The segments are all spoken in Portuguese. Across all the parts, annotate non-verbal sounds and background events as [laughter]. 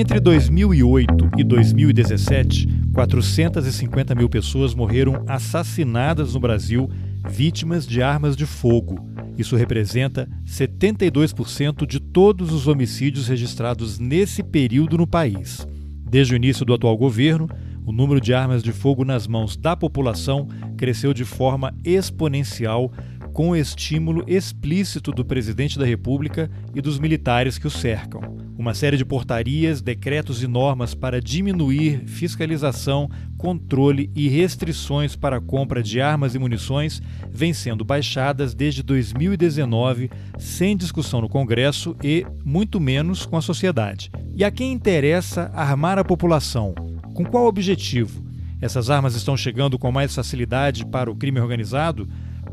Entre 2008 e 2017, 450 mil pessoas morreram assassinadas no Brasil vítimas de armas de fogo. Isso representa 72% de todos os homicídios registrados nesse período no país. Desde o início do atual governo, o número de armas de fogo nas mãos da população cresceu de forma exponencial com o estímulo explícito do presidente da República e dos militares que o cercam. Uma série de portarias, decretos e normas para diminuir fiscalização, controle e restrições para a compra de armas e munições vêm sendo baixadas desde 2019, sem discussão no Congresso e, muito menos, com a sociedade. E a quem interessa armar a população? Com qual objetivo? Essas armas estão chegando com mais facilidade para o crime organizado?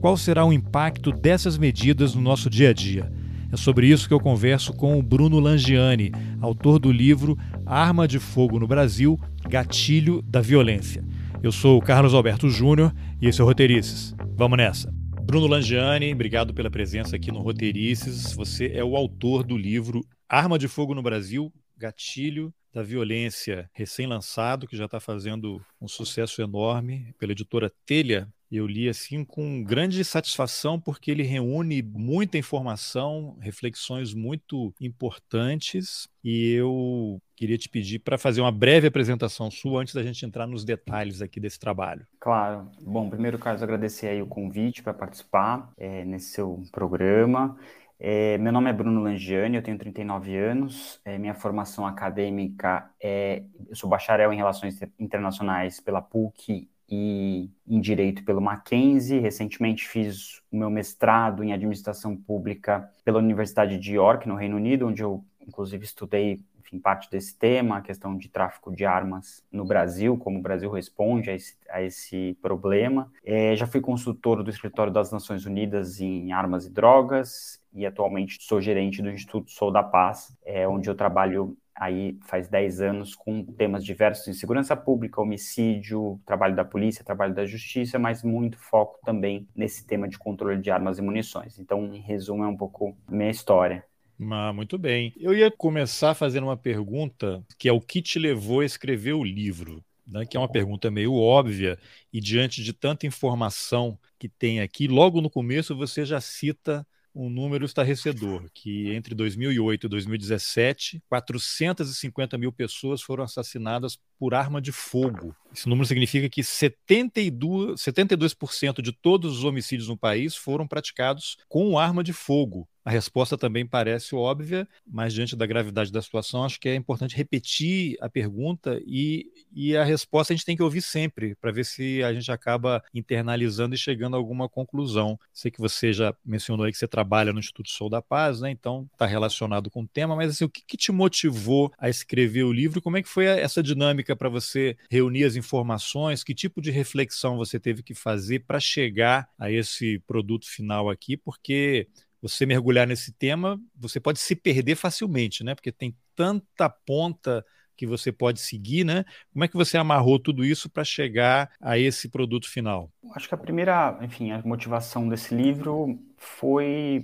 Qual será o impacto dessas medidas no nosso dia a dia? É sobre isso que eu converso com o Bruno Langiani, autor do livro Arma de Fogo no Brasil Gatilho da Violência. Eu sou o Carlos Alberto Júnior e esse é o Roteirices. Vamos nessa! Bruno Langiani, obrigado pela presença aqui no Roteirices. Você é o autor do livro Arma de Fogo no Brasil Gatilho da Violência, recém-lançado, que já está fazendo um sucesso enorme pela editora Telha. Eu li assim com grande satisfação porque ele reúne muita informação, reflexões muito importantes e eu queria te pedir para fazer uma breve apresentação sua antes da gente entrar nos detalhes aqui desse trabalho. Claro. Bom, primeiro, Carlos, agradecer aí o convite para participar é, nesse seu programa. É, meu nome é Bruno Langiani, eu tenho 39 anos. É, minha formação acadêmica é. Eu sou bacharel em Relações Internacionais pela PUC e em Direito pelo Mackenzie. Recentemente fiz o meu mestrado em Administração Pública pela Universidade de York, no Reino Unido, onde eu, inclusive, estudei enfim, parte desse tema, a questão de tráfico de armas no Brasil, como o Brasil responde a esse, a esse problema. É, já fui consultor do Escritório das Nações Unidas em Armas e Drogas e atualmente sou gerente do Instituto Sou da Paz, é, onde eu trabalho aí faz 10 anos com temas diversos em segurança pública, homicídio, trabalho da polícia, trabalho da justiça, mas muito foco também nesse tema de controle de armas e munições. Então, em resumo, é um pouco minha história. Ah, muito bem. Eu ia começar fazendo uma pergunta que é o que te levou a escrever o livro. Né, que é uma pergunta meio óbvia, e diante de tanta informação que tem aqui, logo no começo você já cita um número estarrecedor, que entre 2008 e 2017, 450 mil pessoas foram assassinadas por arma de fogo. Esse número significa que 72%, 72 de todos os homicídios no país foram praticados com arma de fogo. A resposta também parece óbvia, mas diante da gravidade da situação, acho que é importante repetir a pergunta e, e a resposta a gente tem que ouvir sempre, para ver se a gente acaba internalizando e chegando a alguma conclusão. Sei que você já mencionou aí que você trabalha no Instituto Sou da Paz, né? então está relacionado com o tema, mas assim, o que, que te motivou a escrever o livro? Como é que foi essa dinâmica para você reunir as informações? Que tipo de reflexão você teve que fazer para chegar a esse produto final aqui? Porque você mergulhar nesse tema, você pode se perder facilmente, né? Porque tem tanta ponta que você pode seguir, né? Como é que você amarrou tudo isso para chegar a esse produto final? Acho que a primeira, enfim, a motivação desse livro foi,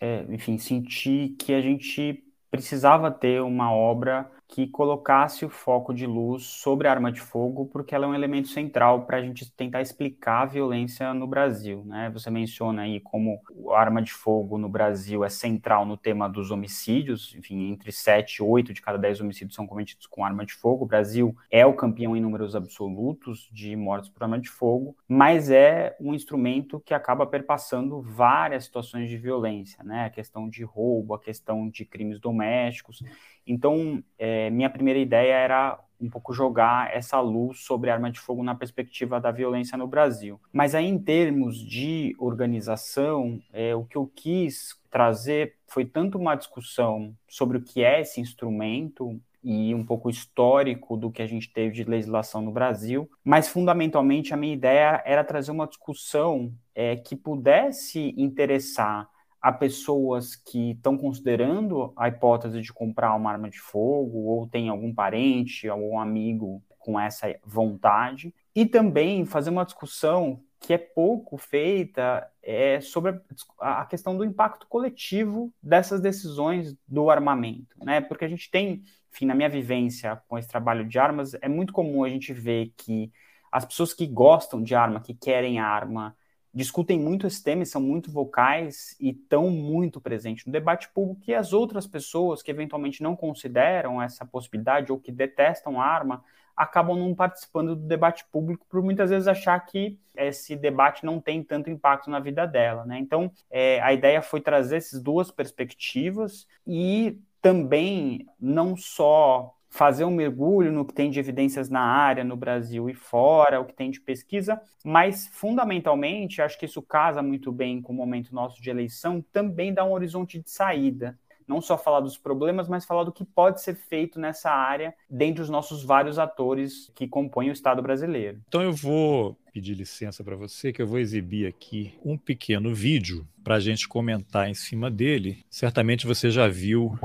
é, enfim, sentir que a gente precisava ter uma obra que colocasse o foco de luz sobre a arma de fogo, porque ela é um elemento central para a gente tentar explicar a violência no Brasil. Né? Você menciona aí como a arma de fogo no Brasil é central no tema dos homicídios, enfim, entre 7 e 8 de cada 10 homicídios são cometidos com arma de fogo. O Brasil é o campeão em números absolutos de mortes por arma de fogo, mas é um instrumento que acaba perpassando várias situações de violência, né? A questão de roubo, a questão de crimes domésticos. Então, é, minha primeira ideia era um pouco jogar essa luz sobre arma de fogo na perspectiva da violência no Brasil. Mas aí, em termos de organização, é, o que eu quis trazer foi tanto uma discussão sobre o que é esse instrumento e um pouco histórico do que a gente teve de legislação no Brasil, mas fundamentalmente a minha ideia era trazer uma discussão é, que pudesse interessar a pessoas que estão considerando a hipótese de comprar uma arma de fogo ou tem algum parente, algum amigo com essa vontade, e também fazer uma discussão que é pouco feita é sobre a questão do impacto coletivo dessas decisões do armamento, né? Porque a gente tem, enfim, na minha vivência com esse trabalho de armas, é muito comum a gente ver que as pessoas que gostam de arma, que querem arma, discutem muito esse tema e são muito vocais e estão muito presentes no debate público e as outras pessoas que eventualmente não consideram essa possibilidade ou que detestam a arma acabam não participando do debate público por muitas vezes achar que esse debate não tem tanto impacto na vida dela, né? Então, é, a ideia foi trazer essas duas perspectivas e também não só fazer um mergulho no que tem de evidências na área, no Brasil e fora, o que tem de pesquisa, mas fundamentalmente, acho que isso casa muito bem com o momento nosso de eleição, também dá um horizonte de saída. Não só falar dos problemas, mas falar do que pode ser feito nessa área dentre os nossos vários atores que compõem o Estado brasileiro. Então eu vou pedir licença para você, que eu vou exibir aqui um pequeno vídeo para a gente comentar em cima dele. Certamente você já viu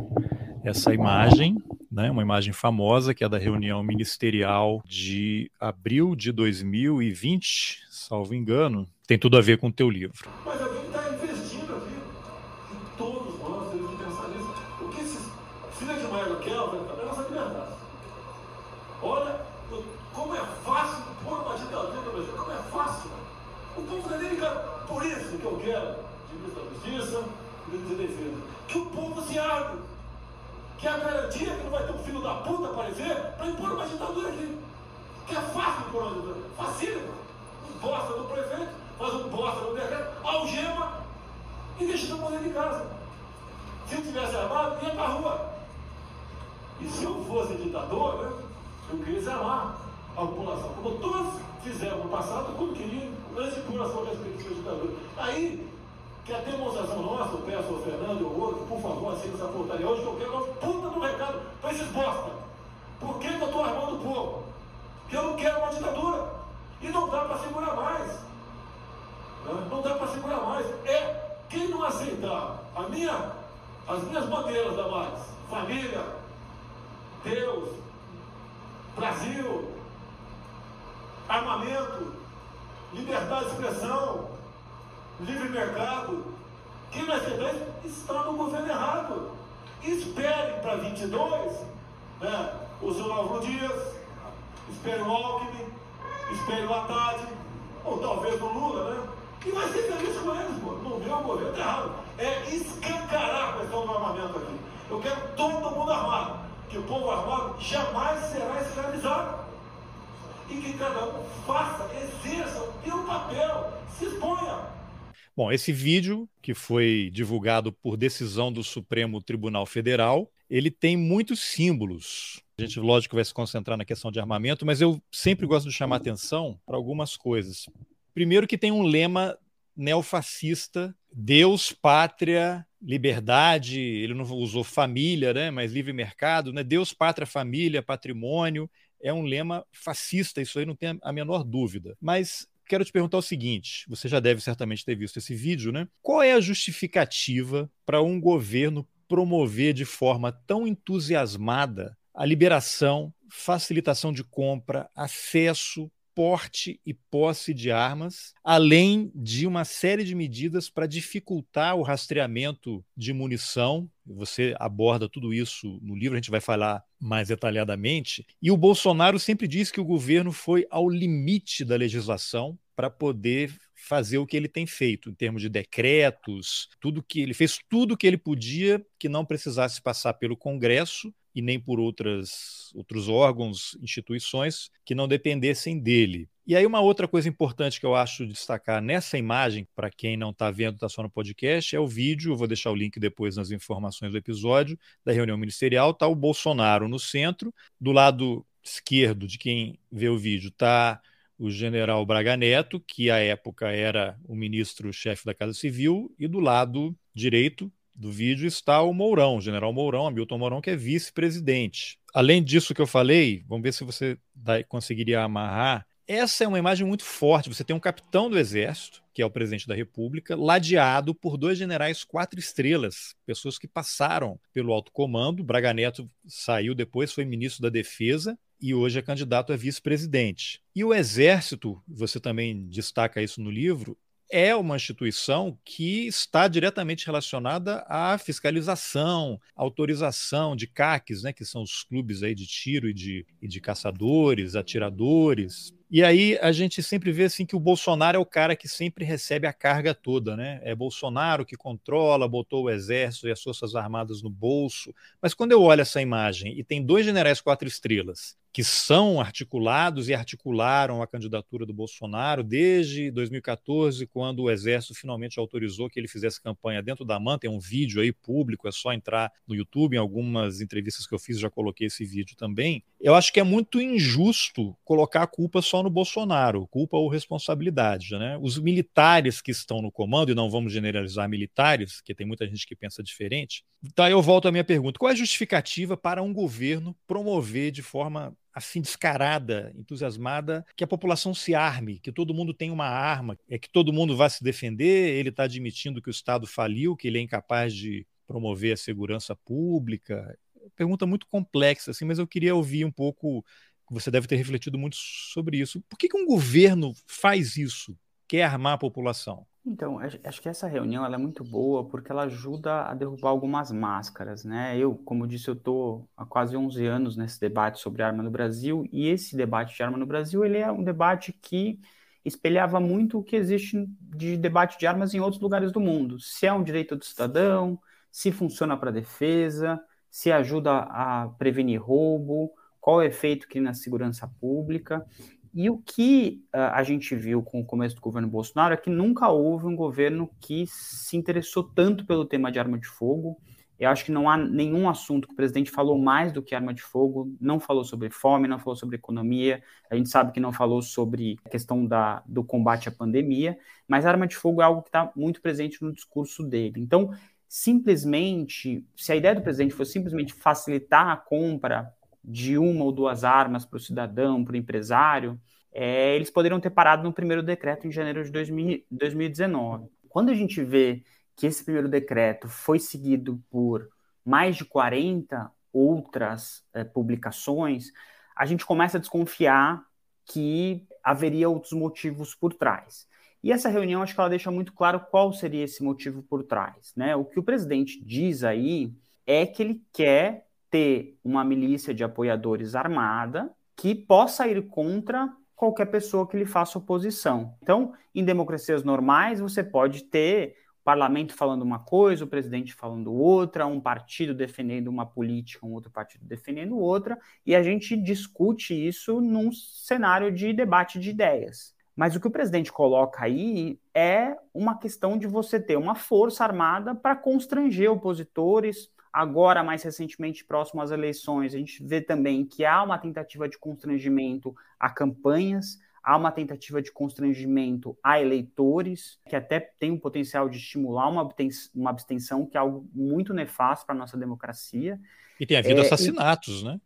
essa imagem né, uma imagem famosa que é da reunião ministerial de abril de 2020, salvo engano, tem tudo a ver com o teu livro. Mas que é a garantia que não vai ter um filho da puta aparecer para impor uma ditadura aqui. Que é fácil impor uma ditadura. Facílimo. Um bosta do prefeito, faz um bosta no decreto, algema e deixa todo mundo de casa. Se eu tivesse armado, ia para rua. E se eu fosse ditador, né, eu queria desarmar a população, como todos fizeram no passado, quando queriam, antes de pôr a sua respectiva ditadura. Aí, que a demonstração nossa, eu peço ao Fernando ao outro, por favor, aceita essa portaria hoje, que eu quero uma puta do recado para esses bosta. Por que, que eu estou armando o povo? Porque eu não quero uma ditadura. E não dá para segurar mais. Não dá para segurar mais. É quem não aceitar a minha, as minhas bandeiras da mais, família, Deus, Brasil, armamento, liberdade de expressão, livre mercado. Quem ser dois está no governo errado. Espere para 22 né, o Zulávio Dias, espere o Alckmin, espere o Haddad, ou talvez o Lula, né? E vai ser feliz com eles, pô. No meu governo tá errado. É escancarar a questão do armamento aqui. Eu quero todo mundo armado. Que o povo armado jamais será escravizado. E que cada um faça, exerça o seu papel, se exponha. Bom, esse vídeo, que foi divulgado por decisão do Supremo Tribunal Federal, ele tem muitos símbolos. A gente, lógico, vai se concentrar na questão de armamento, mas eu sempre gosto de chamar atenção para algumas coisas. Primeiro, que tem um lema neofascista: Deus, pátria, liberdade. Ele não usou família, né? mas livre mercado. Né? Deus, pátria, família, patrimônio. É um lema fascista, isso aí não tem a menor dúvida. Mas quero te perguntar o seguinte: você já deve certamente ter visto esse vídeo, né? Qual é a justificativa para um governo promover de forma tão entusiasmada a liberação, facilitação de compra, acesso, porte e posse de armas, além de uma série de medidas para dificultar o rastreamento de munição. Você aborda tudo isso no livro, a gente vai falar mais detalhadamente. E o Bolsonaro sempre disse que o governo foi ao limite da legislação para poder fazer o que ele tem feito em termos de decretos, tudo que ele fez tudo que ele podia que não precisasse passar pelo Congresso e nem por outras, outros órgãos, instituições que não dependessem dele. E aí, uma outra coisa importante que eu acho de destacar nessa imagem, para quem não está vendo, está só no podcast, é o vídeo. Eu vou deixar o link depois nas informações do episódio da reunião ministerial. Está o Bolsonaro no centro. Do lado esquerdo de quem vê o vídeo está o general Braga Neto, que à época era o ministro-chefe da Casa Civil, e do lado direito do vídeo está o Mourão, o general Mourão, Hamilton Mourão, que é vice-presidente. Além disso que eu falei, vamos ver se você conseguiria amarrar. Essa é uma imagem muito forte. Você tem um capitão do exército, que é o presidente da República, ladeado por dois generais quatro estrelas, pessoas que passaram pelo alto comando. Braga Neto saiu depois, foi ministro da Defesa, e hoje é candidato a vice-presidente. E o Exército, você também destaca isso no livro, é uma instituição que está diretamente relacionada à fiscalização, autorização de CACs, né, que são os clubes aí de tiro e de, e de caçadores, atiradores, e aí a gente sempre vê assim que o Bolsonaro é o cara que sempre recebe a carga toda, né? É Bolsonaro que controla, botou o exército e as forças armadas no bolso. Mas quando eu olho essa imagem e tem dois generais quatro estrelas que são articulados e articularam a candidatura do Bolsonaro desde 2014, quando o Exército finalmente autorizou que ele fizesse campanha dentro da MAN. Tem um vídeo aí público, é só entrar no YouTube. Em algumas entrevistas que eu fiz, já coloquei esse vídeo também. Eu acho que é muito injusto colocar a culpa só no Bolsonaro, culpa ou responsabilidade. Né? Os militares que estão no comando, e não vamos generalizar militares, que tem muita gente que pensa diferente. Então eu volto à minha pergunta: qual é a justificativa para um governo promover de forma assim descarada, entusiasmada, que a população se arme, que todo mundo tenha uma arma, é que todo mundo vá se defender. Ele está admitindo que o Estado faliu, que ele é incapaz de promover a segurança pública. Pergunta muito complexa, assim, mas eu queria ouvir um pouco. Você deve ter refletido muito sobre isso. Por que, que um governo faz isso? Quer armar a população? Então, acho que essa reunião é muito boa porque ela ajuda a derrubar algumas máscaras, né? Eu, como disse, eu estou há quase 11 anos nesse debate sobre arma no Brasil e esse debate de arma no Brasil ele é um debate que espelhava muito o que existe de debate de armas em outros lugares do mundo. Se é um direito do cidadão, se funciona para defesa, se ajuda a prevenir roubo, qual o efeito que na segurança pública. E o que uh, a gente viu com o começo do governo Bolsonaro é que nunca houve um governo que se interessou tanto pelo tema de arma de fogo. Eu acho que não há nenhum assunto que o presidente falou mais do que arma de fogo, não falou sobre fome, não falou sobre economia, a gente sabe que não falou sobre a questão da, do combate à pandemia, mas arma de fogo é algo que está muito presente no discurso dele. Então, simplesmente, se a ideia do presidente fosse simplesmente facilitar a compra de uma ou duas armas para o cidadão, para o empresário, é, eles poderiam ter parado no primeiro decreto em janeiro de 2000, 2019. Quando a gente vê que esse primeiro decreto foi seguido por mais de 40 outras é, publicações, a gente começa a desconfiar que haveria outros motivos por trás. E essa reunião, acho que ela deixa muito claro qual seria esse motivo por trás. Né? O que o presidente diz aí é que ele quer ter uma milícia de apoiadores armada que possa ir contra qualquer pessoa que lhe faça oposição. Então, em democracias normais, você pode ter o parlamento falando uma coisa, o presidente falando outra, um partido defendendo uma política, um outro partido defendendo outra, e a gente discute isso num cenário de debate de ideias. Mas o que o presidente coloca aí é uma questão de você ter uma força armada para constranger opositores, Agora, mais recentemente, próximo às eleições, a gente vê também que há uma tentativa de constrangimento a campanhas, há uma tentativa de constrangimento a eleitores, que até tem o potencial de estimular uma, uma abstenção, que é algo muito nefasto para a nossa democracia. E tem havido é, assassinatos, e, né?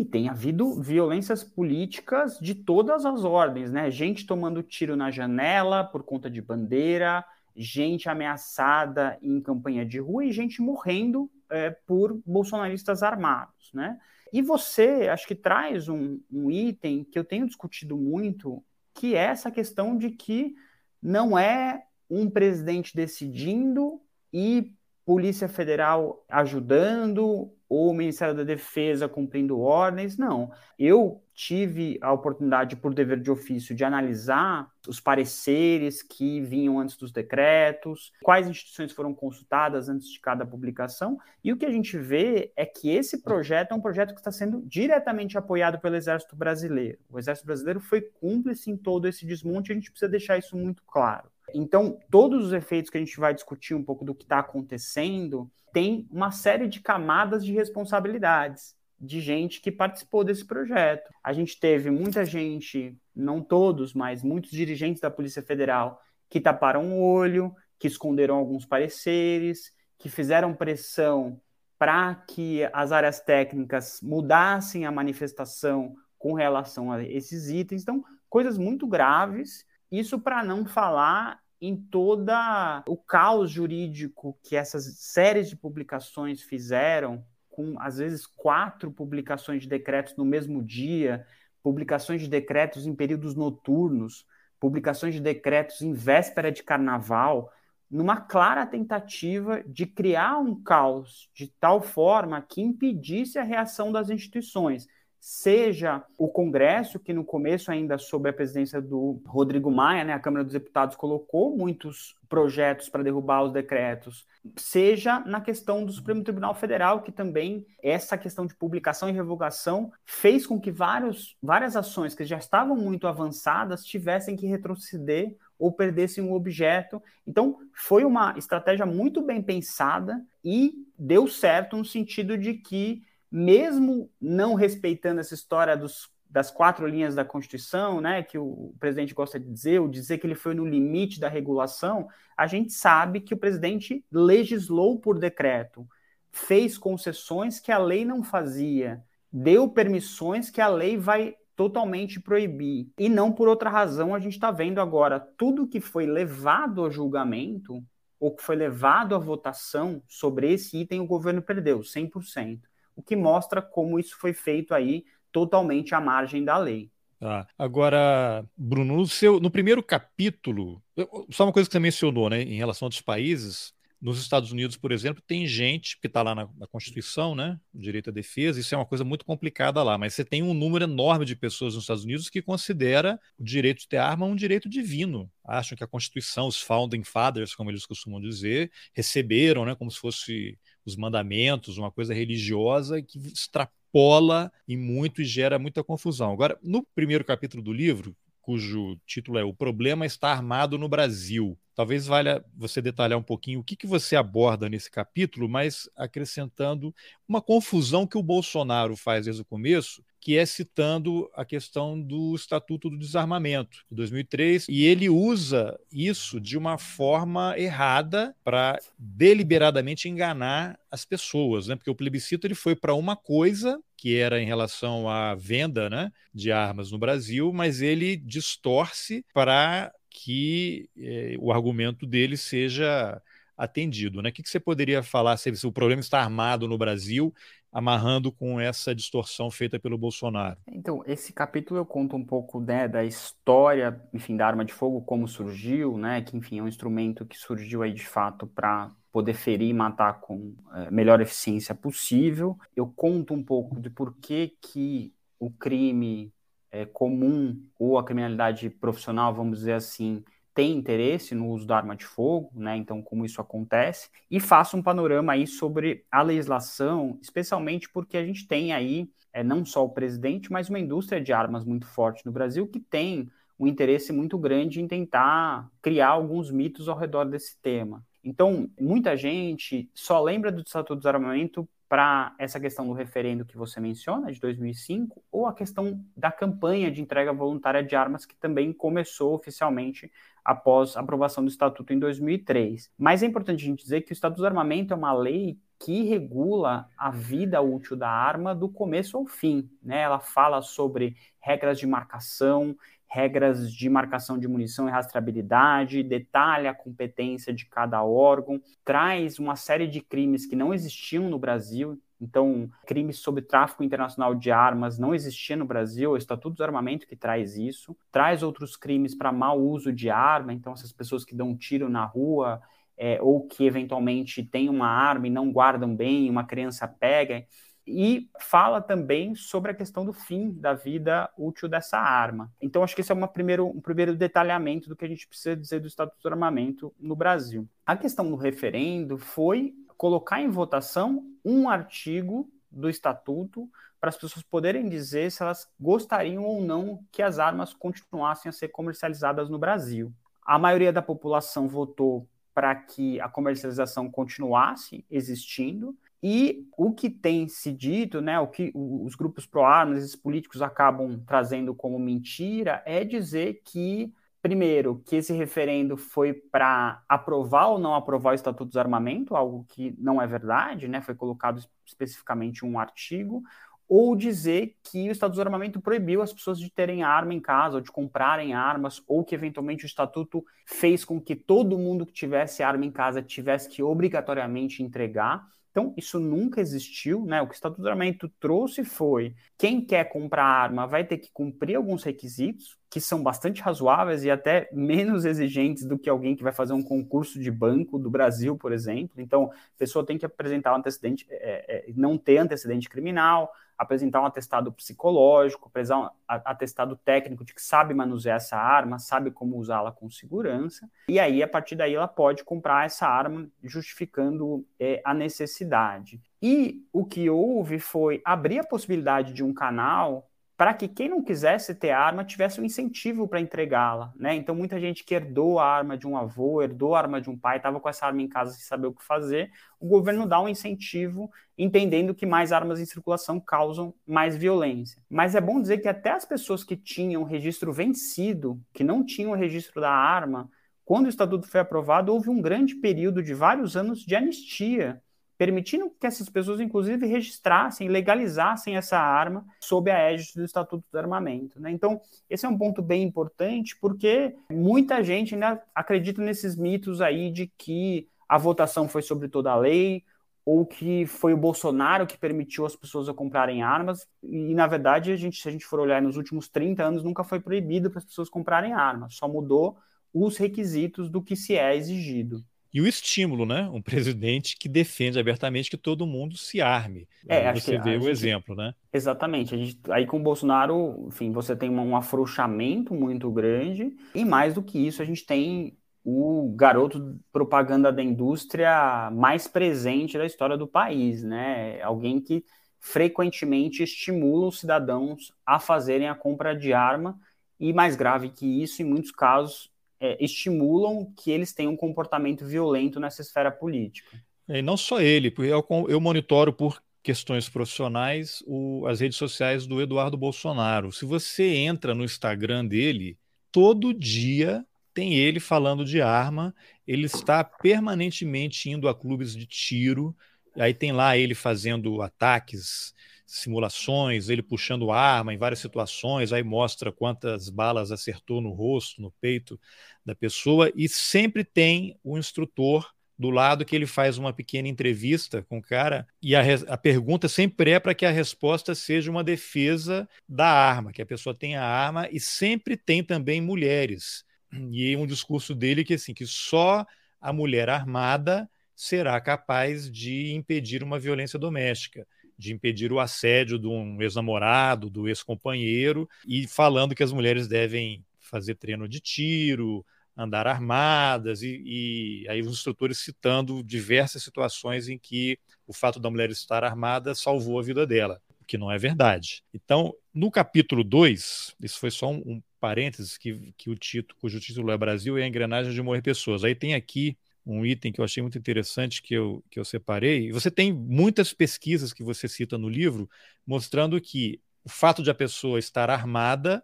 E tem havido violências políticas de todas as ordens, né? Gente tomando tiro na janela por conta de bandeira, gente ameaçada em campanha de rua e gente morrendo é, por bolsonaristas armados, né? E você, acho que traz um, um item que eu tenho discutido muito, que é essa questão de que não é um presidente decidindo e Polícia Federal ajudando ou o Ministério da Defesa cumprindo ordens, não. Eu tive a oportunidade, por dever de ofício, de analisar os pareceres que vinham antes dos decretos, quais instituições foram consultadas antes de cada publicação, e o que a gente vê é que esse projeto é um projeto que está sendo diretamente apoiado pelo Exército Brasileiro. O Exército Brasileiro foi cúmplice em todo esse desmonte, a gente precisa deixar isso muito claro. Então, todos os efeitos que a gente vai discutir um pouco do que está acontecendo tem uma série de camadas de responsabilidades de gente que participou desse projeto. A gente teve muita gente, não todos, mas muitos dirigentes da Polícia Federal que taparam o olho, que esconderam alguns pareceres, que fizeram pressão para que as áreas técnicas mudassem a manifestação com relação a esses itens. Então, coisas muito graves isso para não falar em toda o caos jurídico que essas séries de publicações fizeram com às vezes quatro publicações de decretos no mesmo dia, publicações de decretos em períodos noturnos, publicações de decretos em véspera de carnaval, numa clara tentativa de criar um caos de tal forma que impedisse a reação das instituições seja o Congresso, que no começo, ainda sob a presidência do Rodrigo Maia, né, a Câmara dos Deputados colocou muitos projetos para derrubar os decretos, seja na questão do Supremo Tribunal Federal, que também essa questão de publicação e revogação fez com que vários, várias ações que já estavam muito avançadas tivessem que retroceder ou perdessem um objeto. Então, foi uma estratégia muito bem pensada e deu certo no sentido de que mesmo não respeitando essa história dos, das quatro linhas da Constituição, né, que o presidente gosta de dizer, ou dizer que ele foi no limite da regulação, a gente sabe que o presidente legislou por decreto, fez concessões que a lei não fazia, deu permissões que a lei vai totalmente proibir. E não por outra razão, a gente está vendo agora tudo que foi levado a julgamento ou que foi levado à votação sobre esse item, o governo perdeu 100% o que mostra como isso foi feito aí totalmente à margem da lei. Tá. Agora, Bruno, no, seu, no primeiro capítulo, só uma coisa que você mencionou, né, em relação a outros países, nos Estados Unidos, por exemplo, tem gente que está lá na, na, Constituição, né? Direito à defesa, isso é uma coisa muito complicada lá, mas você tem um número enorme de pessoas nos Estados Unidos que considera o direito de ter arma um direito divino. Acham que a Constituição, os Founding Fathers, como eles costumam dizer, receberam, né, como se fosse os mandamentos, uma coisa religiosa que extrapola e muito e gera muita confusão. Agora, no primeiro capítulo do livro, cujo título é O Problema Está Armado no Brasil. Talvez valha você detalhar um pouquinho o que, que você aborda nesse capítulo, mas acrescentando uma confusão que o Bolsonaro faz desde o começo, que é citando a questão do Estatuto do Desarmamento de 2003, e ele usa isso de uma forma errada para deliberadamente enganar as pessoas, né? Porque o plebiscito ele foi para uma coisa que era em relação à venda, né, de armas no Brasil, mas ele distorce para que eh, o argumento dele seja atendido. Né? O que, que você poderia falar se, se o problema está armado no Brasil amarrando com essa distorção feita pelo Bolsonaro. Então, esse capítulo eu conto um pouco né, da história, enfim, da arma de fogo, como surgiu, né, que, enfim, é um instrumento que surgiu aí de fato para poder ferir e matar com é, melhor eficiência possível. Eu conto um pouco de por que que o crime é, comum ou a criminalidade profissional, vamos dizer assim, tem interesse no uso da arma de fogo, né? Então, como isso acontece, e faço um panorama aí sobre a legislação, especialmente porque a gente tem aí é, não só o presidente, mas uma indústria de armas muito forte no Brasil que tem um interesse muito grande em tentar criar alguns mitos ao redor desse tema. Então, muita gente só lembra do Estatuto do Desarmamento para essa questão do referendo que você menciona, de 2005, ou a questão da campanha de entrega voluntária de armas, que também começou oficialmente após a aprovação do Estatuto em 2003. Mas é importante a gente dizer que o Estatuto do Armamento é uma lei que regula a vida útil da arma do começo ao fim. Né? Ela fala sobre regras de marcação, regras de marcação de munição e rastreabilidade, detalha a competência de cada órgão, traz uma série de crimes que não existiam no Brasil. Então, crimes sobre tráfico internacional de armas não existia no Brasil, o Estatuto do Armamento que traz isso. Traz outros crimes para mau uso de arma, então essas pessoas que dão um tiro na rua é, ou que eventualmente têm uma arma e não guardam bem, uma criança pega e fala também sobre a questão do fim da vida útil dessa arma. Então, acho que esse é uma primeiro, um primeiro detalhamento do que a gente precisa dizer do Estatuto do Armamento no Brasil. A questão do referendo foi colocar em votação um artigo do Estatuto para as pessoas poderem dizer se elas gostariam ou não que as armas continuassem a ser comercializadas no Brasil. A maioria da população votou para que a comercialização continuasse existindo e o que tem se dito, né, o que os grupos pró-armas, esses políticos acabam trazendo como mentira, é dizer que, primeiro, que esse referendo foi para aprovar ou não aprovar o Estatuto do Desarmamento, algo que não é verdade, né, foi colocado especificamente um artigo, ou dizer que o Estatuto do Desarmamento proibiu as pessoas de terem arma em casa, ou de comprarem armas, ou que eventualmente o Estatuto fez com que todo mundo que tivesse arma em casa tivesse que obrigatoriamente entregar Então, isso nunca existiu, né? O que o Estatuto do Armamento trouxe foi quem quer comprar arma vai ter que cumprir alguns requisitos, que são bastante razoáveis e até menos exigentes do que alguém que vai fazer um concurso de banco do Brasil, por exemplo. Então, a pessoa tem que apresentar um antecedente, é, é, não ter antecedente criminal, apresentar um atestado psicológico, apresentar um atestado técnico de que sabe manusear essa arma, sabe como usá-la com segurança, e aí, a partir daí, ela pode comprar essa arma justificando é, a necessidade. E o que houve foi abrir a possibilidade de um canal para que quem não quisesse ter arma tivesse um incentivo para entregá-la, né? Então muita gente que herdou a arma de um avô, herdou a arma de um pai, estava com essa arma em casa sem saber o que fazer, o governo dá um incentivo, entendendo que mais armas em circulação causam mais violência. Mas é bom dizer que até as pessoas que tinham registro vencido, que não tinham registro da arma, quando o estatuto foi aprovado, houve um grande período de vários anos de anistia permitindo que essas pessoas, inclusive, registrassem, legalizassem essa arma sob a égide do Estatuto do Armamento. Né? Então, esse é um ponto bem importante, porque muita gente ainda acredita nesses mitos aí de que a votação foi sobre toda a lei, ou que foi o Bolsonaro que permitiu as pessoas a comprarem armas, e na verdade, a gente, se a gente for olhar nos últimos 30 anos, nunca foi proibido para as pessoas comprarem armas, só mudou os requisitos do que se é exigido e o estímulo, né? Um [laughs] presidente que defende abertamente que todo mundo se arme. É, você vê o gente... exemplo, né? Exatamente. Gente... Aí com o Bolsonaro, enfim, você tem um afrouxamento muito grande, e mais do que isso, a gente tem o garoto propaganda da indústria mais presente da história do país, né? Alguém que frequentemente estimula os cidadãos a fazerem a compra de arma, e mais grave que isso, em muitos casos, é, estimulam que eles tenham um comportamento violento nessa esfera política. É, e não só ele, porque eu, eu monitoro por questões profissionais o, as redes sociais do Eduardo Bolsonaro. Se você entra no Instagram dele, todo dia tem ele falando de arma, ele está permanentemente indo a clubes de tiro, aí tem lá ele fazendo ataques simulações, ele puxando arma em várias situações, aí mostra quantas balas acertou no rosto, no peito da pessoa, e sempre tem o instrutor do lado que ele faz uma pequena entrevista com o cara, e a, a pergunta sempre é para que a resposta seja uma defesa da arma, que a pessoa tenha arma, e sempre tem também mulheres. E um discurso dele que assim, que só a mulher armada será capaz de impedir uma violência doméstica de impedir o assédio de um ex-namorado, do ex-companheiro, e falando que as mulheres devem fazer treino de tiro, andar armadas, e, e, aí os instrutores citando diversas situações em que o fato da mulher estar armada salvou a vida dela, o que não é verdade. Então, no capítulo 2, isso foi só um, um parênteses, que, que o título, cujo título é Brasil e a engrenagem de morrer pessoas. Aí tem aqui um item que eu achei muito interessante que eu, que eu separei. Você tem muitas pesquisas que você cita no livro mostrando que o fato de a pessoa estar armada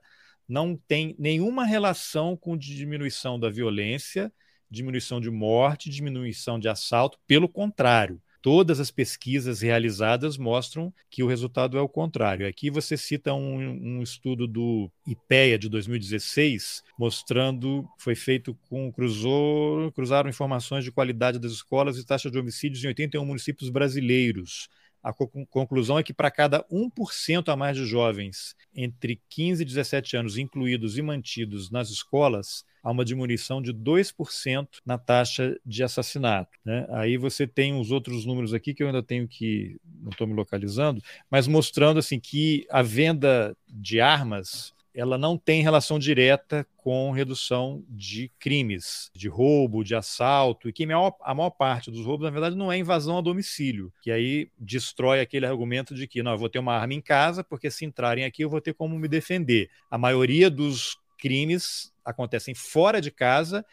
não tem nenhuma relação com diminuição da violência, diminuição de morte, diminuição de assalto. Pelo contrário, todas as pesquisas realizadas mostram que o resultado é o contrário. Aqui você cita um, um estudo do IPEA de 2016, mostrando foi feito com cruzou, cruzaram informações de qualidade das escolas e taxa de homicídios em 81 municípios brasileiros a conclusão é que para cada 1% a mais de jovens entre 15 e 17 anos incluídos e mantidos nas escolas, há uma diminuição de 2% na taxa de assassinato. Né? Aí você tem os outros números aqui que eu ainda tenho que, não estou me localizando, mas mostrando assim que a venda de armas ela não tem relação direta com redução de crimes, de roubo, de assalto, e que a maior, a maior parte dos roubos, na verdade, não é invasão a domicílio, que aí destrói aquele argumento de que não, eu vou ter uma arma em casa, porque se entrarem aqui eu vou ter como me defender. A maioria dos crimes acontecem fora de casa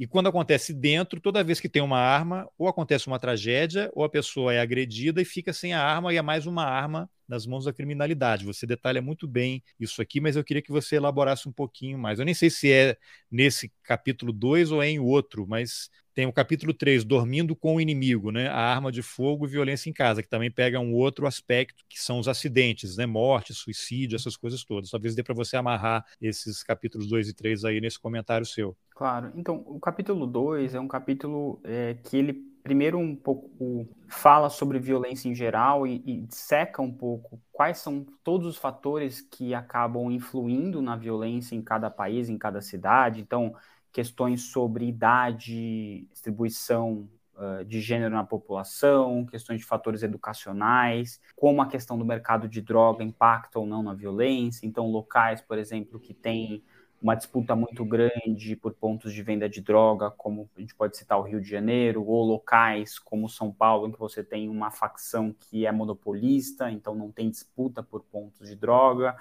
e quando acontece dentro, toda vez que tem uma arma, ou acontece uma tragédia, ou a pessoa é agredida e fica sem a arma, e é mais uma arma nas mãos da criminalidade. Você detalha muito bem isso aqui, mas eu queria que você elaborasse um pouquinho mais. Eu nem sei se é nesse capítulo 2 ou é em outro, mas tem o capítulo 3, Dormindo com o Inimigo, né? A arma de fogo e violência em casa, que também pega um outro aspecto, que são os acidentes, né? Morte, suicídio, essas coisas todas. Talvez dê para você amarrar esses capítulos 2 e 3 aí nesse comentário seu. Claro. Então, o capítulo 2 é um capítulo é, que ele primeiro um pouco fala sobre violência em geral e, e seca um pouco quais são todos os fatores que acabam influindo na violência em cada país, em cada cidade. Então, questões sobre idade, distribuição uh, de gênero na população, questões de fatores educacionais, como a questão do mercado de droga impacta ou não na violência. Então, locais, por exemplo, que têm uma disputa muito grande por pontos de venda de droga, como a gente pode citar o Rio de Janeiro, ou locais como São Paulo, em que você tem uma facção que é monopolista, então não tem disputa por pontos de droga,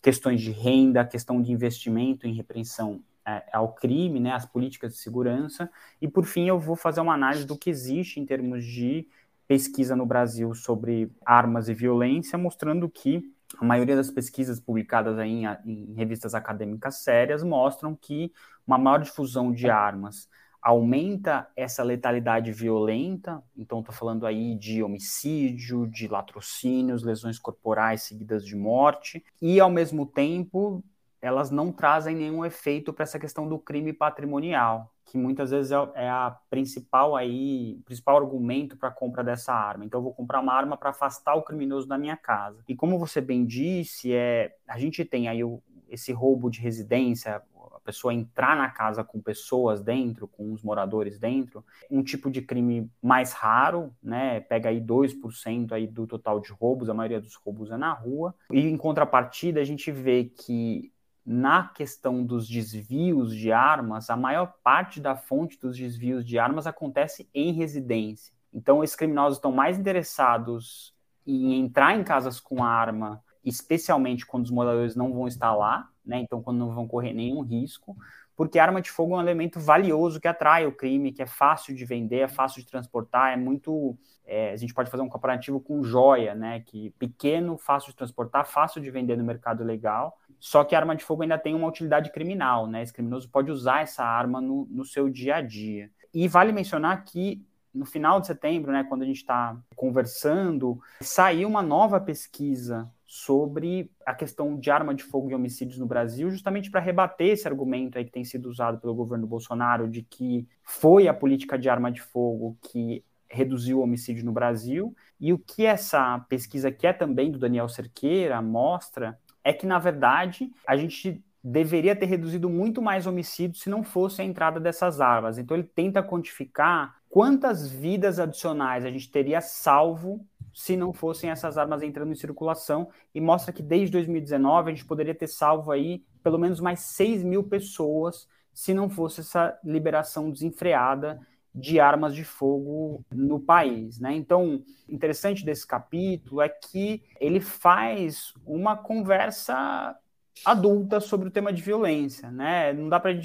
questões de renda, questão de investimento em repreensão é, ao crime, né, as políticas de segurança, e por fim eu vou fazer uma análise do que existe em termos de pesquisa no Brasil sobre armas e violência, mostrando que a maioria das pesquisas publicadas aí em, em, revistas acadêmicas sérias mostram que uma maior difusão de armas aumenta essa letalidade violenta, então estou falando aí de homicídio, de latrocínios, lesões corporais seguidas de morte, e ao mesmo tempo elas não trazem nenhum efeito para essa questão do crime patrimonial que muitas vezes é, é a principal aí, principal argumento para a compra dessa arma. Então eu vou comprar uma arma para afastar o criminoso da minha casa. E como você bem disse, é, a gente tem aí o, esse roubo de residência, a pessoa entrar na casa com pessoas dentro, com os moradores dentro, um tipo de crime mais raro, né? Pega aí 2% aí do total de roubos, a maioria dos roubos é na rua. E em contrapartida, a gente vê que na questão dos desvios de armas, a maior parte da fonte dos desvios de armas acontece em residência. Então, esses criminosos estão mais interessados em entrar em casas com arma, especialmente quando os moradores não vão estar lá, né? Então, quando não vão correr nenhum risco, porque arma de fogo é um elemento valioso que atrai o crime, que é fácil de vender, é fácil de transportar, é muito. É, a gente pode fazer um comparativo com joia, né? Que pequeno, fácil de transportar, fácil de vender no mercado legal só que a arma de fogo ainda tem uma utilidade criminal, né? Esse criminoso pode usar essa arma no, no seu dia a dia. E vale mencionar que no final de setembro, né, quando a gente está conversando, saiu uma nova pesquisa sobre a questão de arma de fogo e homicídios no Brasil, justamente para rebater esse argumento aí que tem sido usado pelo governo Bolsonaro de que foi a política de arma de fogo que reduziu o homicídio no Brasil. E o que essa pesquisa, que é também do Daniel Cerqueira, mostra é que, na verdade, a gente deveria ter reduzido muito mais homicídios se não fosse a entrada dessas armas. Então, ele tenta quantificar quantas vidas adicionais a gente teria salvo se não fossem essas armas entrando em circulação e mostra que desde 2019 a gente poderia ter salvo aí pelo menos mais 6 mil pessoas se não fosse essa liberação desenfreada de armas de fogo no país, né? Então, interessante desse capítulo é que ele faz uma conversa adulta sobre o tema de violência, né? Não dá para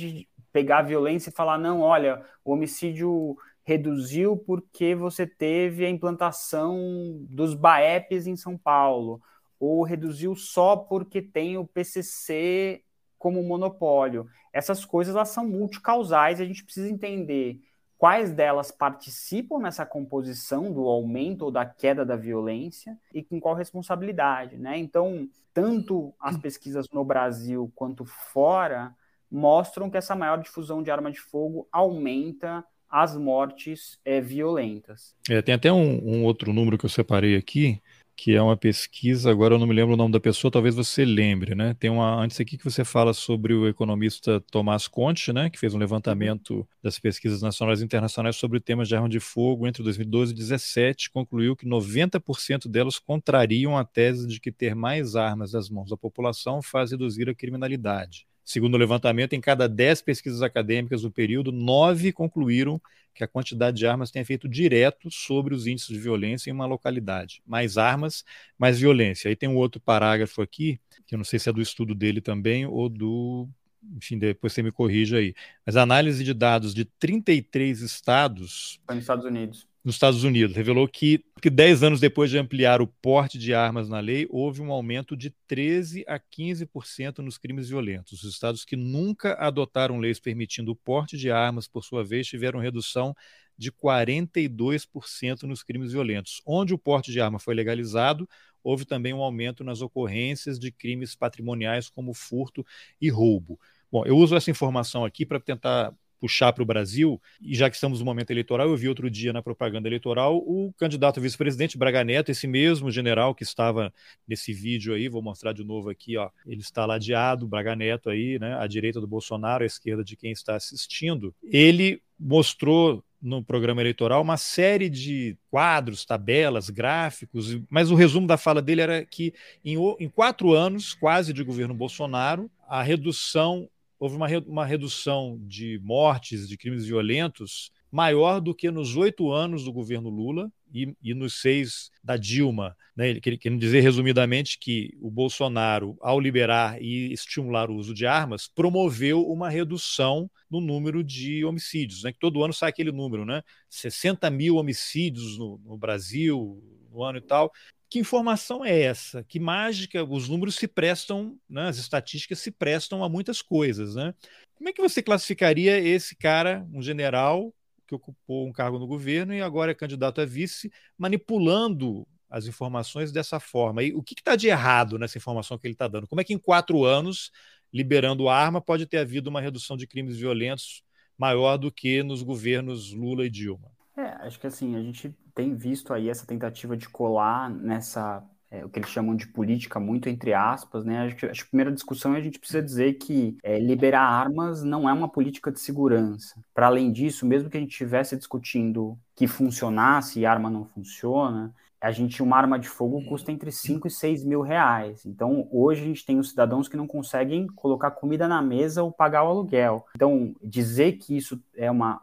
pegar a violência e falar não, olha, o homicídio reduziu porque você teve a implantação dos BAEPs em São Paulo, ou reduziu só porque tem o PCC como monopólio. Essas coisas elas são multicausais, a gente precisa entender quais delas participam nessa composição do aumento ou da queda da violência e com qual responsabilidade, né? Então, tanto as pesquisas no Brasil quanto fora mostram que essa maior difusão de arma de fogo aumenta as mortes é, violentas. É, tem até um, um outro número que eu separei aqui, que é uma pesquisa, agora eu não me lembro o nome da pessoa, talvez você lembre, né? Tem uma antes aqui que você fala sobre o economista Tomás Conte, né, que fez um levantamento das pesquisas nacionais e internacionais sobre temas de arma de fogo entre 2012 e 2017, concluiu que 90% delas contrariam a tese de que ter mais armas nas mãos da população faz reduzir a criminalidade. Segundo o levantamento, em cada 10 pesquisas acadêmicas do período, nove concluíram que a quantidade de armas tem efeito direto sobre os índices de violência em uma localidade. Mais armas, mais violência. Aí tem um outro parágrafo aqui, que eu não sei se é do estudo dele também ou do. Enfim, depois você me corrija aí. Mas a análise de dados de 33 estados. Foi nos Estados Unidos nos Estados Unidos. Revelou que, que 10 anos depois de ampliar o porte de armas na lei, houve um aumento de 13% a 15% nos crimes violentos. Os estados que nunca adotaram leis permitindo o porte de armas, por sua vez, tiveram redução de 42% nos crimes violentos. Onde o porte de arma foi legalizado, houve também um aumento nas ocorrências de crimes patrimoniais como furto e roubo. Bom, eu uso essa informação aqui para tentar puxar para o Brasil, e já que estamos no momento eleitoral, eu vi outro dia na propaganda eleitoral o candidato vice-presidente Braga Neto, esse mesmo general que estava nesse vídeo aí, vou mostrar de novo aqui, ó, ele está ladeado, Braga Neto aí, né, à direita do Bolsonaro, à esquerda de quem está assistindo. Ele mostrou no programa eleitoral uma série de quadros, tabelas, gráficos, mas o resumo da fala dele era que em, em quatro anos, quase de governo Bolsonaro, a redução houve uma, uma redução de mortes, de crimes violentos, maior do que nos oito anos do governo Lula e, e nos seis da Dilma. Né? Ele quer dizer, resumidamente, que o Bolsonaro, ao liberar e estimular o uso de armas, promoveu uma redução no número de homicídios. Né? Que todo ano sai aquele número, né? 60 mil homicídios no, no Brasil no ano e tal. Que informação é essa? Que mágica? Os números se prestam, né, as estatísticas se prestam a muitas coisas. Né? Como é que você classificaria esse cara, um general que ocupou um cargo no governo e agora é candidato a vice, manipulando as informações dessa forma? E o que está de errado nessa informação que ele está dando? Como é que em quatro anos, liberando arma, pode ter havido uma redução de crimes violentos maior do que nos governos Lula e Dilma? É, acho que assim, a gente tem visto aí essa tentativa de colar nessa, é, o que eles chamam de política muito entre aspas, né? Acho que, acho que a primeira discussão é a gente precisa dizer que é, liberar armas não é uma política de segurança. Para além disso, mesmo que a gente estivesse discutindo que funcionasse e arma não funciona, a gente, uma arma de fogo custa entre 5 e 6 mil reais. Então, hoje a gente tem os cidadãos que não conseguem colocar comida na mesa ou pagar o aluguel. Então, dizer que isso é uma,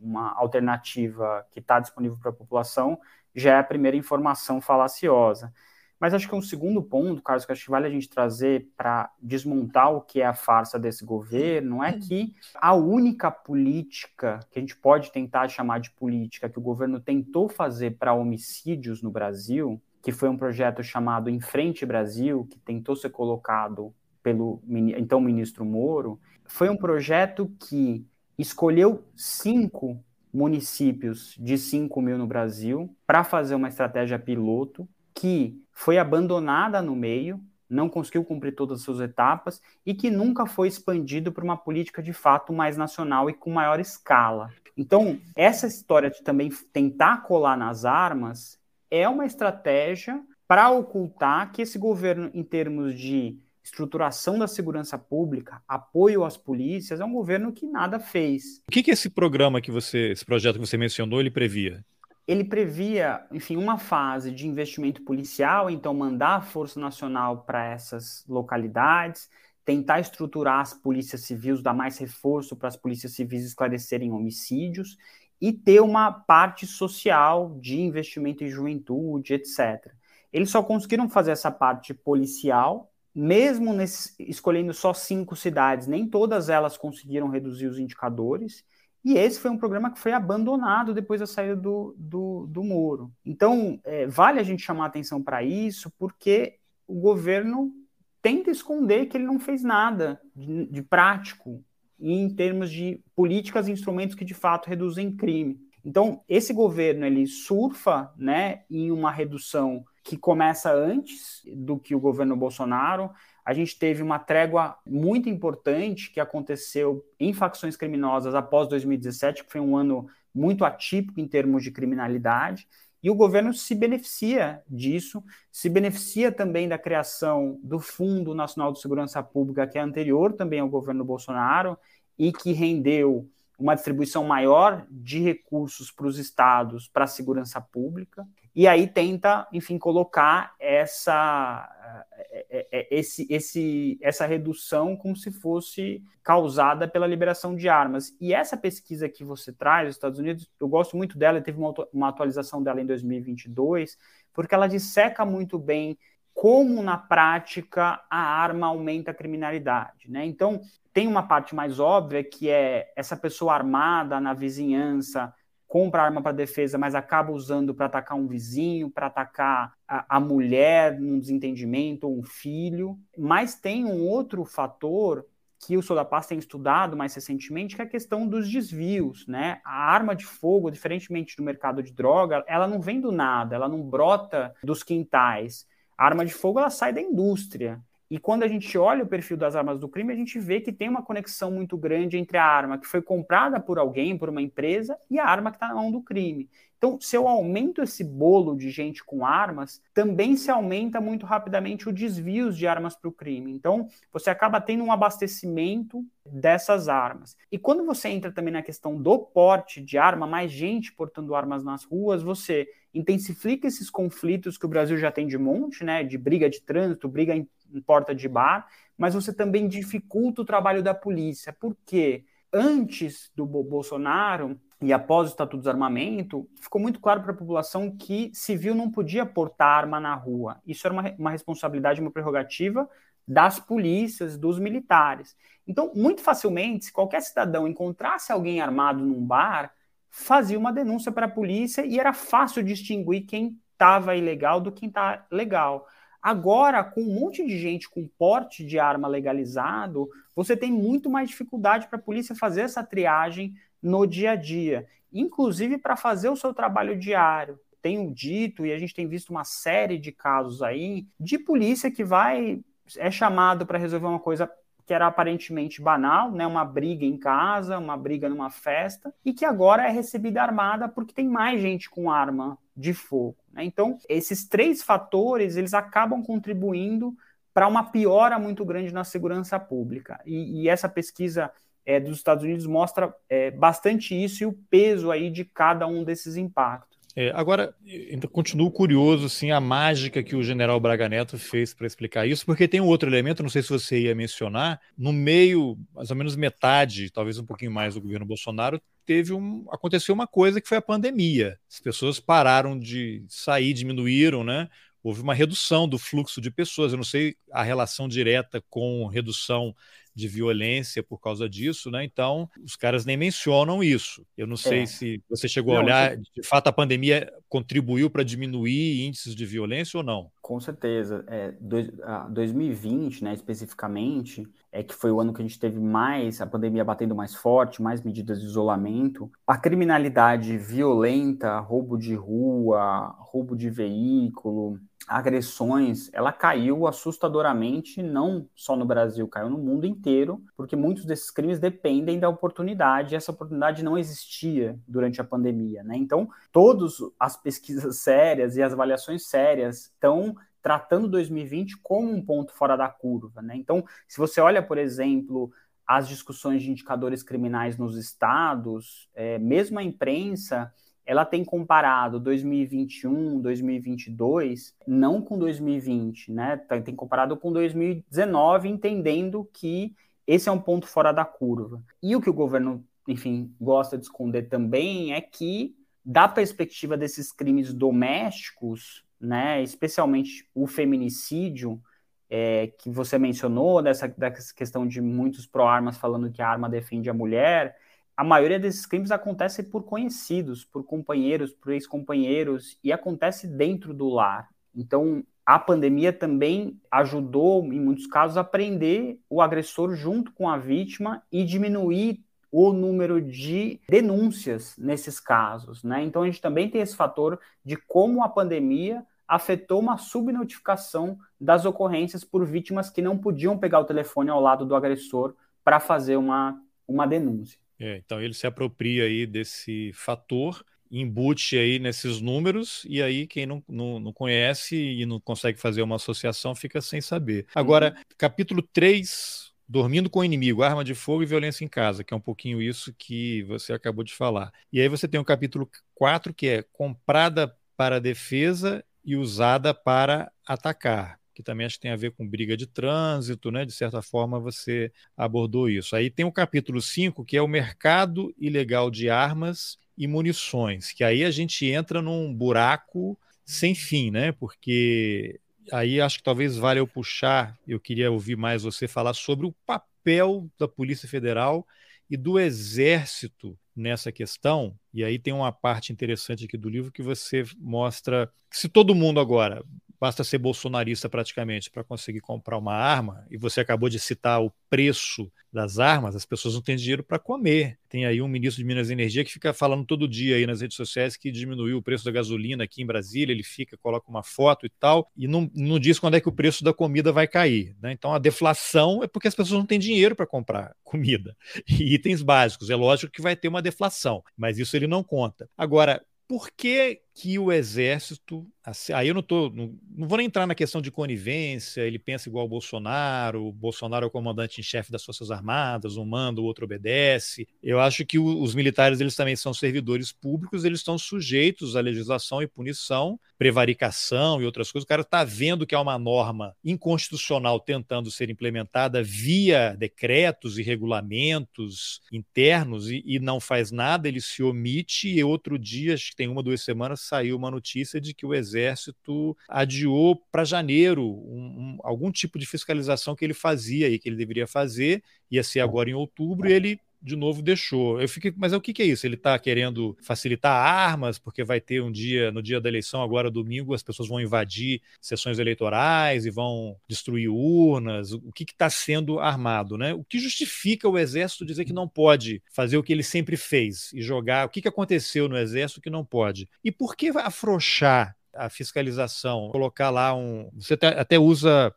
uma alternativa que está disponível para a população já é a primeira informação falaciosa. Mas acho que um segundo ponto, Carlos, que acho que vale a gente trazer para desmontar o que é a farsa desse governo é que a única política que a gente pode tentar chamar de política que o governo tentou fazer para homicídios no Brasil, que foi um projeto chamado Em Frente Brasil, que tentou ser colocado pelo então ministro Moro, foi um projeto que escolheu cinco municípios de 5 mil no Brasil para fazer uma estratégia piloto que foi abandonada no meio, não conseguiu cumprir todas as suas etapas e que nunca foi expandido para uma política de fato mais nacional e com maior escala. Então, essa história de também tentar colar nas armas é uma estratégia para ocultar que esse governo, em termos de estruturação da segurança pública, apoio às polícias, é um governo que nada fez. O que, que esse programa que você, esse projeto que você mencionou, ele previa? Ele previa, enfim, uma fase de investimento policial, então mandar a Força Nacional para essas localidades, tentar estruturar as polícias civis, dar mais reforço para as polícias civis esclarecerem homicídios e ter uma parte social de investimento em juventude, etc. Eles só conseguiram fazer essa parte policial, mesmo nesse, escolhendo só cinco cidades, nem todas elas conseguiram reduzir os indicadores. E esse foi um programa que foi abandonado depois da saída do, do, do Moro. Então, é, vale a gente chamar atenção para isso, porque o governo tenta esconder que ele não fez nada de, de prático em termos de políticas e instrumentos que de fato reduzem crime. Então, esse governo ele surfa né, em uma redução que começa antes do que o governo Bolsonaro, a gente teve uma trégua muito importante que aconteceu em facções criminosas após 2017, que foi um ano muito atípico em termos de criminalidade. E o governo se beneficia disso, se beneficia também da criação do Fundo Nacional de Segurança Pública, que é anterior também ao governo Bolsonaro, e que rendeu uma distribuição maior de recursos para os estados para a segurança pública e aí tenta, enfim, colocar essa, é, é, é, esse, esse, essa redução como se fosse causada pela liberação de armas. E essa pesquisa que você traz, dos Estados Unidos, eu gosto muito dela, teve uma, uma atualização dela em 2022, porque ela disseca muito bem como na prática a arma aumenta a criminalidade, né? Então, tem uma parte mais óbvia que é essa pessoa armada na vizinhança compra arma para defesa, mas acaba usando para atacar um vizinho, para atacar a, a, mulher num desentendimento ou um filho. Mas tem um outro fator que o Sodapaz tem estudado mais recentemente, que é a questão dos desvios, né? A arma de fogo, diferentemente do mercado de droga, ela não vem do nada, ela não brota dos quintais. A arma de fogo ela sai da indústria. E quando a gente olha o perfil das armas do crime, a gente vê que tem uma conexão muito grande entre a arma que foi comprada por alguém, por uma empresa, e a arma que está na mão do crime. Então, se eu aumento esse bolo de gente com armas, também se aumenta muito rapidamente o desvio de armas para o crime. Então, você acaba tendo um abastecimento dessas armas. E quando você entra também na questão do porte de arma, mais gente portando armas nas ruas, você intensifica esses conflitos que o Brasil já tem de monte, né? De briga de trânsito, briga em, porta de bar, mas você também dificulta o trabalho da polícia. Por quê? Antes do Bolsonaro, e após o Estatuto do Desarmamento, ficou muito claro para a população que civil não podia portar arma na rua. Isso era uma, uma responsabilidade, uma prerrogativa das polícias, dos militares. Então, muito facilmente, se qualquer cidadão encontrasse alguém armado num bar, fazia uma denúncia para a polícia e era fácil distinguir quem estava ilegal do quem está legal. Agora, com um monte de gente com porte de arma legalizado, você tem muito mais dificuldade para a polícia fazer essa triagem no dia a dia, inclusive para fazer o seu trabalho diário. Tenho dito e a gente tem visto uma série de casos aí de polícia que vai é chamado para resolver uma coisa que era aparentemente banal, né, uma briga em casa, uma briga numa festa, e que agora é recebida armada porque tem mais gente com arma de fogo. Né? Então, esses três fatores eles acabam contribuindo para uma piora muito grande na segurança pública. E, e essa pesquisa é, dos Estados Unidos mostra é, bastante isso e o peso aí de cada um desses impactos. É, agora, ainda continuo curioso assim, a mágica que o general Braga Neto fez para explicar isso, porque tem um outro elemento, não sei se você ia mencionar, no meio, mais ou menos metade, talvez um pouquinho mais do governo Bolsonaro, teve um, aconteceu uma coisa que foi a pandemia. As pessoas pararam de sair, diminuíram, né? Houve uma redução do fluxo de pessoas. Eu não sei a relação direta com redução de violência por causa disso, né? Então, os caras nem mencionam isso. Eu não sei é. se você chegou não, a olhar, você... de fato, a pandemia contribuiu para diminuir índices de violência ou não? Com certeza. É, dois, 2020, né, especificamente, é que foi o ano que a gente teve mais, a pandemia batendo mais forte, mais medidas de isolamento. A criminalidade violenta, roubo de rua, roubo de veículo, agressões, ela caiu assustadoramente, não só no Brasil, caiu no mundo inteiro, porque muitos desses crimes dependem da oportunidade, e essa oportunidade não existia durante a pandemia, né? Então, todas as pesquisas sérias e as avaliações sérias estão tratando 2020 como um ponto fora da curva, né? Então, se você olha, por exemplo, as discussões de indicadores criminais nos estados, é, mesmo a imprensa ela tem comparado 2021, 2022, não com 2020, né? Tá, tem comparado com 2019, entendendo que esse é um ponto fora da curva. E o que o governo, enfim, gosta de esconder também é que, da perspectiva desses crimes domésticos, né, especialmente o feminicídio, é, que você mencionou, dessa, dessa questão de muitos pró-armas falando que a arma defende a mulher, a maioria desses crimes acontece por conhecidos, por companheiros, por ex-companheiros, e acontece dentro do lar. Então, a pandemia também ajudou, em muitos casos, a prender o agressor junto com a vítima e diminuir o número de denúncias nesses casos. Né? Então, a gente também tem esse fator de como a pandemia afetou uma subnotificação das ocorrências por vítimas que não podiam pegar o telefone ao lado do agressor para fazer uma, uma denúncia. É, então ele se apropria aí desse fator, embute aí nesses números, e aí quem não, não, não conhece e não consegue fazer uma associação fica sem saber. Agora, uhum. capítulo 3, Dormindo com o inimigo, arma de fogo e violência em casa, que é um pouquinho isso que você acabou de falar. E aí você tem o capítulo 4, que é comprada para defesa e usada para atacar que também acho que tem a ver com briga de trânsito, né? De certa forma você abordou isso. Aí tem o capítulo 5, que é o mercado ilegal de armas e munições, que aí a gente entra num buraco sem fim, né? Porque aí acho que talvez valha eu puxar, eu queria ouvir mais você falar sobre o papel da Polícia Federal e do Exército nessa questão. E aí tem uma parte interessante aqui do livro que você mostra que se todo mundo agora basta ser bolsonarista praticamente para conseguir comprar uma arma, e você acabou de citar o preço das armas, as pessoas não têm dinheiro para comer. Tem aí um ministro de Minas e Energia que fica falando todo dia aí nas redes sociais que diminuiu o preço da gasolina aqui em Brasília, ele fica, coloca uma foto e tal, e não, não diz quando é que o preço da comida vai cair. Né? Então a deflação é porque as pessoas não têm dinheiro para comprar [laughs] comida e itens básicos. É lógico que vai ter uma deflação, mas isso ele não conta. Agora, por que, que o exército. Assim, aí eu não tô. Não, não, vou nem entrar na questão de conivência, ele pensa igual o Bolsonaro, o Bolsonaro é o comandante em chefe das Forças Armadas, um manda, o outro obedece. Eu acho que o, os militares eles também são servidores públicos, eles estão sujeitos à legislação e punição, prevaricação e outras coisas. O cara está vendo que há uma norma inconstitucional tentando ser implementada via decretos e regulamentos internos e, e não faz nada, ele se omite e outro dia, acho que tem uma, duas semanas, saiu uma notícia de que o Exército adiou para janeiro um, um, algum tipo de fiscalização que ele fazia e que ele deveria fazer, ia ser agora em outubro, e ele de novo deixou. Eu fiquei, mas o que, que é isso? Ele está querendo facilitar armas, porque vai ter um dia, no dia da eleição, agora domingo, as pessoas vão invadir sessões eleitorais e vão destruir urnas. O que está sendo armado, né? O que justifica o exército dizer que não pode fazer o que ele sempre fez e jogar? O que, que aconteceu no exército que não pode? E por que afrouxar a fiscalização? Colocar lá um. Você até usa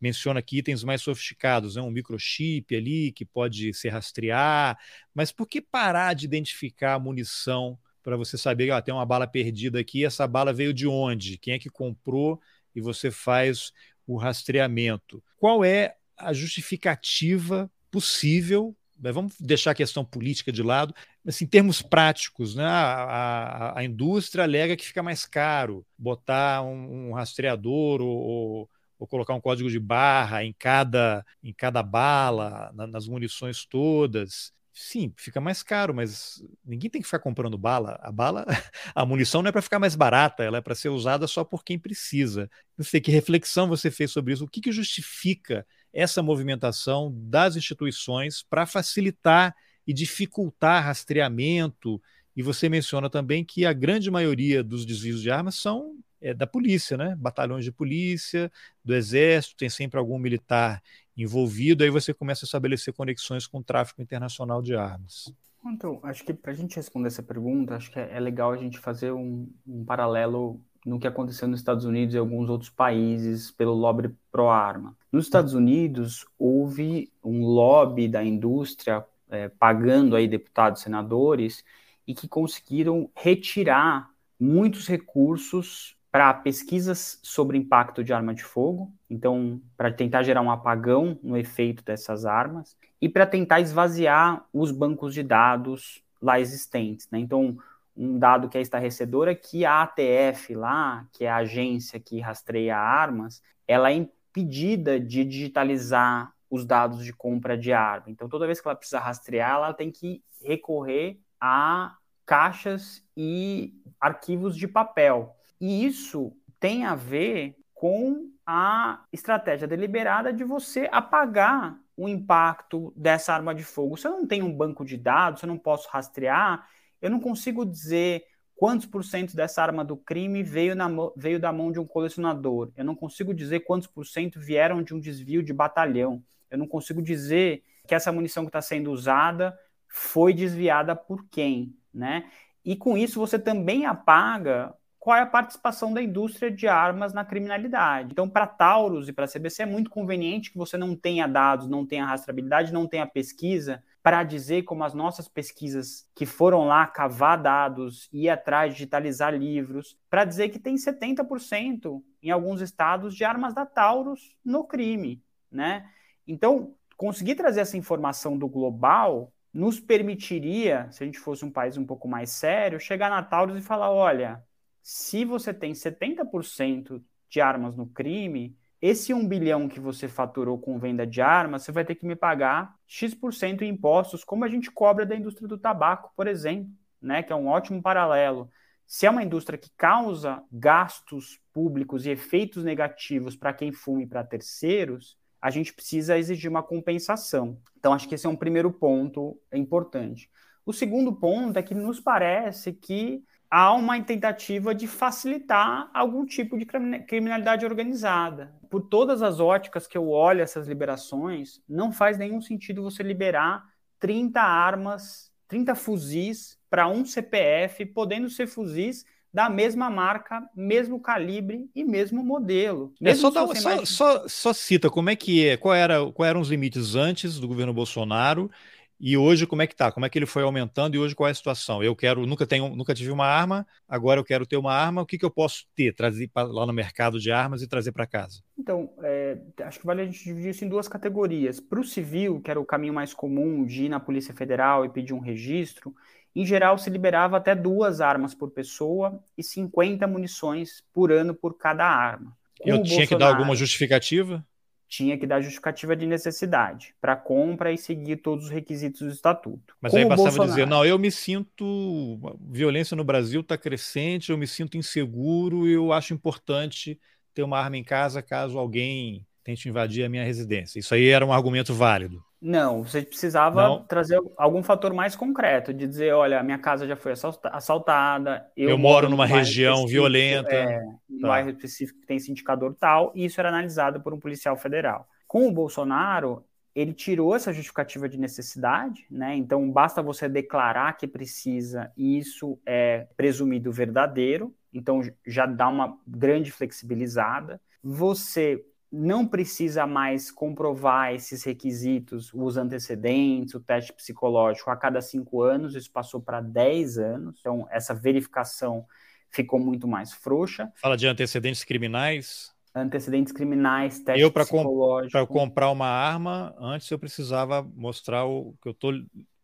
menciona aqui itens mais sofisticados, né? um microchip ali que pode se rastrear, mas por que parar de identificar a munição para você saber, ó, tem uma bala perdida aqui, essa bala veio de onde, quem é que comprou e você faz o rastreamento. Qual é a justificativa possível? Vamos deixar a questão política de lado, mas em termos práticos, né, a, a, a, indústria alega que fica mais caro botar um, um rastreador ou, ou colocar um código de barra em cada, em cada bala, na, nas munições todas. Sim, fica mais caro, mas ninguém tem que ficar comprando bala. A bala, [laughs] a munição não é para ficar mais barata, ela é para ser usada só por quem precisa. Não sei que reflexão você fez sobre isso. O que, que justifica essa movimentação das instituições para facilitar e dificultar rastreamento? E você menciona também que a grande maioria dos desvios de armas são é, da polícia, né? Batalhões de polícia, do exército, tem sempre algum militar envolvido, aí você começa a estabelecer conexões com o tráfico internacional de armas. Então, acho que para a gente responder essa pergunta, acho que é, é legal a gente fazer um, um paralelo no que aconteceu nos Estados Unidos e alguns outros países pelo lobby pró-arma. Nos Estados Unidos, houve um lobby da indústria é, pagando aí deputados, senadores, e que conseguiram retirar muitos recursos para pesquisas sobre impacto de arma de fogo, então para tentar gerar um apagão no efeito dessas armas e para tentar esvaziar os bancos de dados lá existentes. Né? Então, um dado que é estarrecedor é que a ATF lá, que é a agência que rastreia armas, ela é impedida de digitalizar os dados de compra de arma. Então, toda vez que ela precisa rastrear, ela tem que recorrer a caixas e arquivos de papel. E isso tem a ver com a estratégia deliberada de você apagar o impacto dessa arma de fogo. Se eu não tenho um banco de dados, eu não posso rastrear, eu não consigo dizer quantos por cento dessa arma do crime veio, na, veio da mão de um colecionador. Eu não consigo dizer quantos por cento vieram de um desvio de batalhão. Eu não consigo dizer que essa munição que está sendo usada foi desviada por quem, né? E com isso você também apaga qual é a participação da indústria de armas na criminalidade. Então, para Taurus e para a CBC é muito conveniente que você não tenha dados, não tenha rastreabilidade, não tenha pesquisa para dizer como as nossas pesquisas que foram lá cavar dados, ir atrás, digitalizar livros, para dizer que tem 70% em alguns estados de armas da Taurus no crime, né? Então, conseguir trazer essa informação do global nos permitiria, se a gente fosse um país um pouco mais sério, chegar na Taurus e falar, olha, se você tem 70% de armas no crime, esse 1 bilhão que você faturou com venda de armas, você vai ter que me pagar X% em impostos, como a gente cobra da indústria do tabaco, por exemplo, né, que é um ótimo paralelo. Se é uma indústria que causa gastos públicos e efeitos negativos para quem fuma e para terceiros, a gente precisa exigir uma compensação. Então, acho que esse é um primeiro ponto importante. O segundo ponto é que nos parece que há uma tentativa de facilitar algum tipo de criminalidade organizada. Por todas as óticas que eu olho essas liberações, não faz nenhum sentido você liberar 30 armas, 30 fuzis para um CPF, podendo ser fuzis da mesma marca, mesmo calibre e mesmo modelo. É, só, dá, só, mais... só, só, cita como é que é, qual, era, qual eram os limites antes do governo Bolsonaro e hoje como é que tá? Como é que ele foi aumentando e hoje qual é a situação? Eu quero, nunca tenho, nunca tive uma arma, agora eu quero ter uma arma. O que, que eu posso ter, trazer pra, lá no mercado de armas e trazer para casa? Então, é, acho que vale a gente dividir isso em duas categorias. Para o civil, que era o caminho mais comum de ir na Polícia Federal e pedir um registro, em geral, se liberava até duas armas por pessoa e 50 munições por ano por cada arma. Com Eu tinha Bolsonaro, que dar alguma justificativa? Tinha que dar justificativa de necessidade para compra e seguir todos os requisitos do estatuto. Mas Com aí bastava Bolsonaro... dizer: não, eu me sinto. Violência no Brasil está crescente, eu me sinto inseguro e eu acho importante ter uma arma em casa caso alguém tente invadir a minha residência. Isso aí era um argumento válido. Não, você precisava não. trazer algum fator mais concreto, de dizer, olha, minha casa já foi assaltada, eu, eu moro numa região violenta. É, um tá. bairro específico que tem esse indicador tal, e isso era analisado por um policial federal. Com o Bolsonaro, ele tirou essa justificativa de necessidade, né? Então basta você declarar que precisa, e isso é presumido verdadeiro, então já dá uma grande flexibilizada. Você não precisa mais comprovar esses requisitos, os antecedentes, o teste psicológico a cada cinco anos, isso passou para 10 anos, então essa verificação ficou muito mais frouxa. Fala de antecedentes criminais? Antecedentes criminais, teste eu, psicológico. Para comprar uma arma, antes eu precisava mostrar o que eu tô,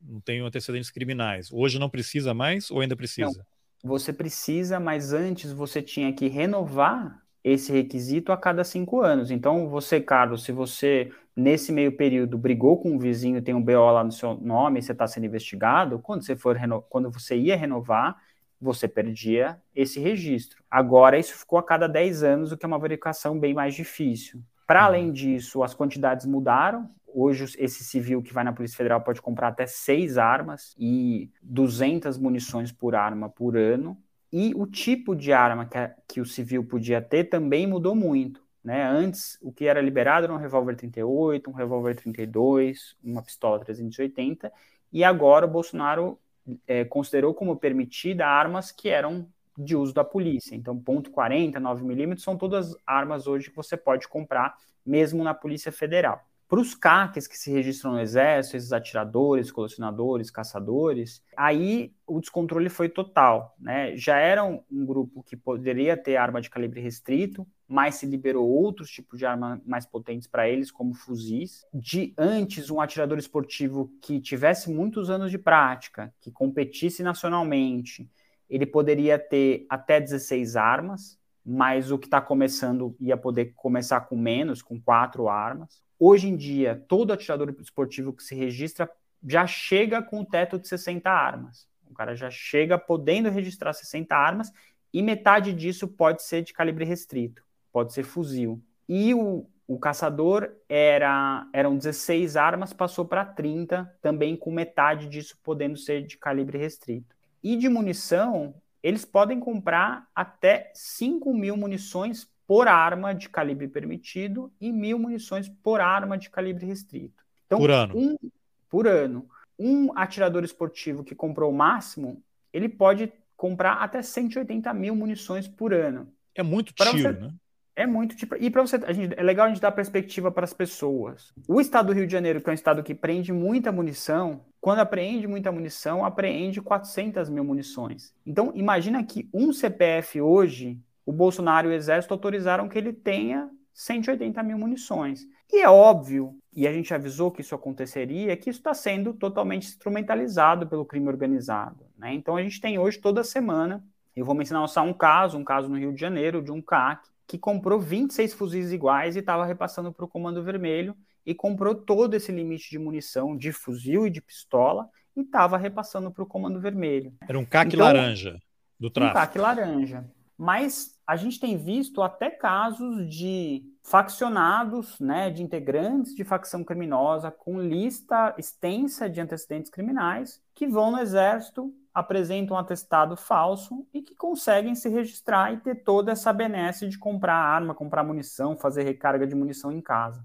não tenho antecedentes criminais. Hoje não precisa mais ou ainda precisa? Não, você precisa, mas antes você tinha que renovar esse requisito a cada cinco anos. Então, você, Carlos, se você nesse meio período brigou com um vizinho, tem um BO lá no seu nome, você está sendo investigado, quando você for quando você ia renovar, você perdia esse registro. Agora, isso ficou a cada 10 anos, o que é uma verificação bem mais difícil. Para uhum. além disso, as quantidades mudaram. Hoje, esse civil que vai na Polícia Federal pode comprar até seis armas e 200 munições por arma por ano. E o tipo de arma que, a, que o civil podia ter também mudou muito. Né? Antes, o que era liberado era um revólver 38, um revólver 32, uma pistola 380, e agora o Bolsonaro é, considerou como permitida armas que eram de uso da polícia. Então, ponto .40, 9mm são todas armas hoje que você pode comprar, mesmo na Polícia Federal. Para os CACs que se registram no Exército, esses atiradores, colecionadores, caçadores, aí o descontrole foi total. Né? Já era um, grupo que poderia ter arma de calibre restrito, mas se liberou outros tipos de armas mais potentes para eles, como fuzis. De antes, um atirador esportivo que tivesse muitos anos de prática, que competisse nacionalmente, ele poderia ter até 16 armas, mas o que está começando ia poder começar com menos, com quatro armas. Hoje em dia, todo atirador esportivo que se registra já chega com o teto de 60 armas. O cara já chega podendo registrar 60 armas e metade disso pode ser de calibre restrito, pode ser fuzil. E o, o caçador era eram 16 armas, passou para 30, também com metade disso podendo ser de calibre restrito. E de munição, eles podem comprar até 5 mil munições por arma de calibre permitido e mil munições por arma de calibre restrito. Então, por ano. Um, por ano. Um atirador esportivo que comprou o máximo, ele pode comprar até 180 mil munições por ano. É muito tiro, você... né? É muito tipo. E para você, a gente, é legal a gente dar perspectiva para as pessoas. O estado do Rio de Janeiro, que é um estado que prende muita munição, quando apreende muita munição, apreende 400 mil munições. Então, imagina que um CPF hoje o Bolsonaro e o Exército autorizaram que ele tenha 180 mil munições. E é óbvio, e a gente avisou que isso aconteceria, que isso está sendo totalmente instrumentalizado pelo crime organizado. Né? Então a gente tem hoje, toda semana, eu vou mencionar só um caso, um caso no Rio de Janeiro, de um CAC, que comprou 26 fuzis iguais e estava repassando para o Comando Vermelho e comprou todo esse limite de munição de fuzil e de pistola e estava repassando para o Comando Vermelho. Era um CAC então, laranja do tráfico. Um CAC laranja. Mas a gente tem visto até casos de faccionados, né, de integrantes de facção criminosa com lista extensa de antecedentes criminais que vão no exército apresentam um atestado falso e que conseguem se registrar e ter toda essa benesse de comprar arma, comprar munição, fazer recarga de munição em casa.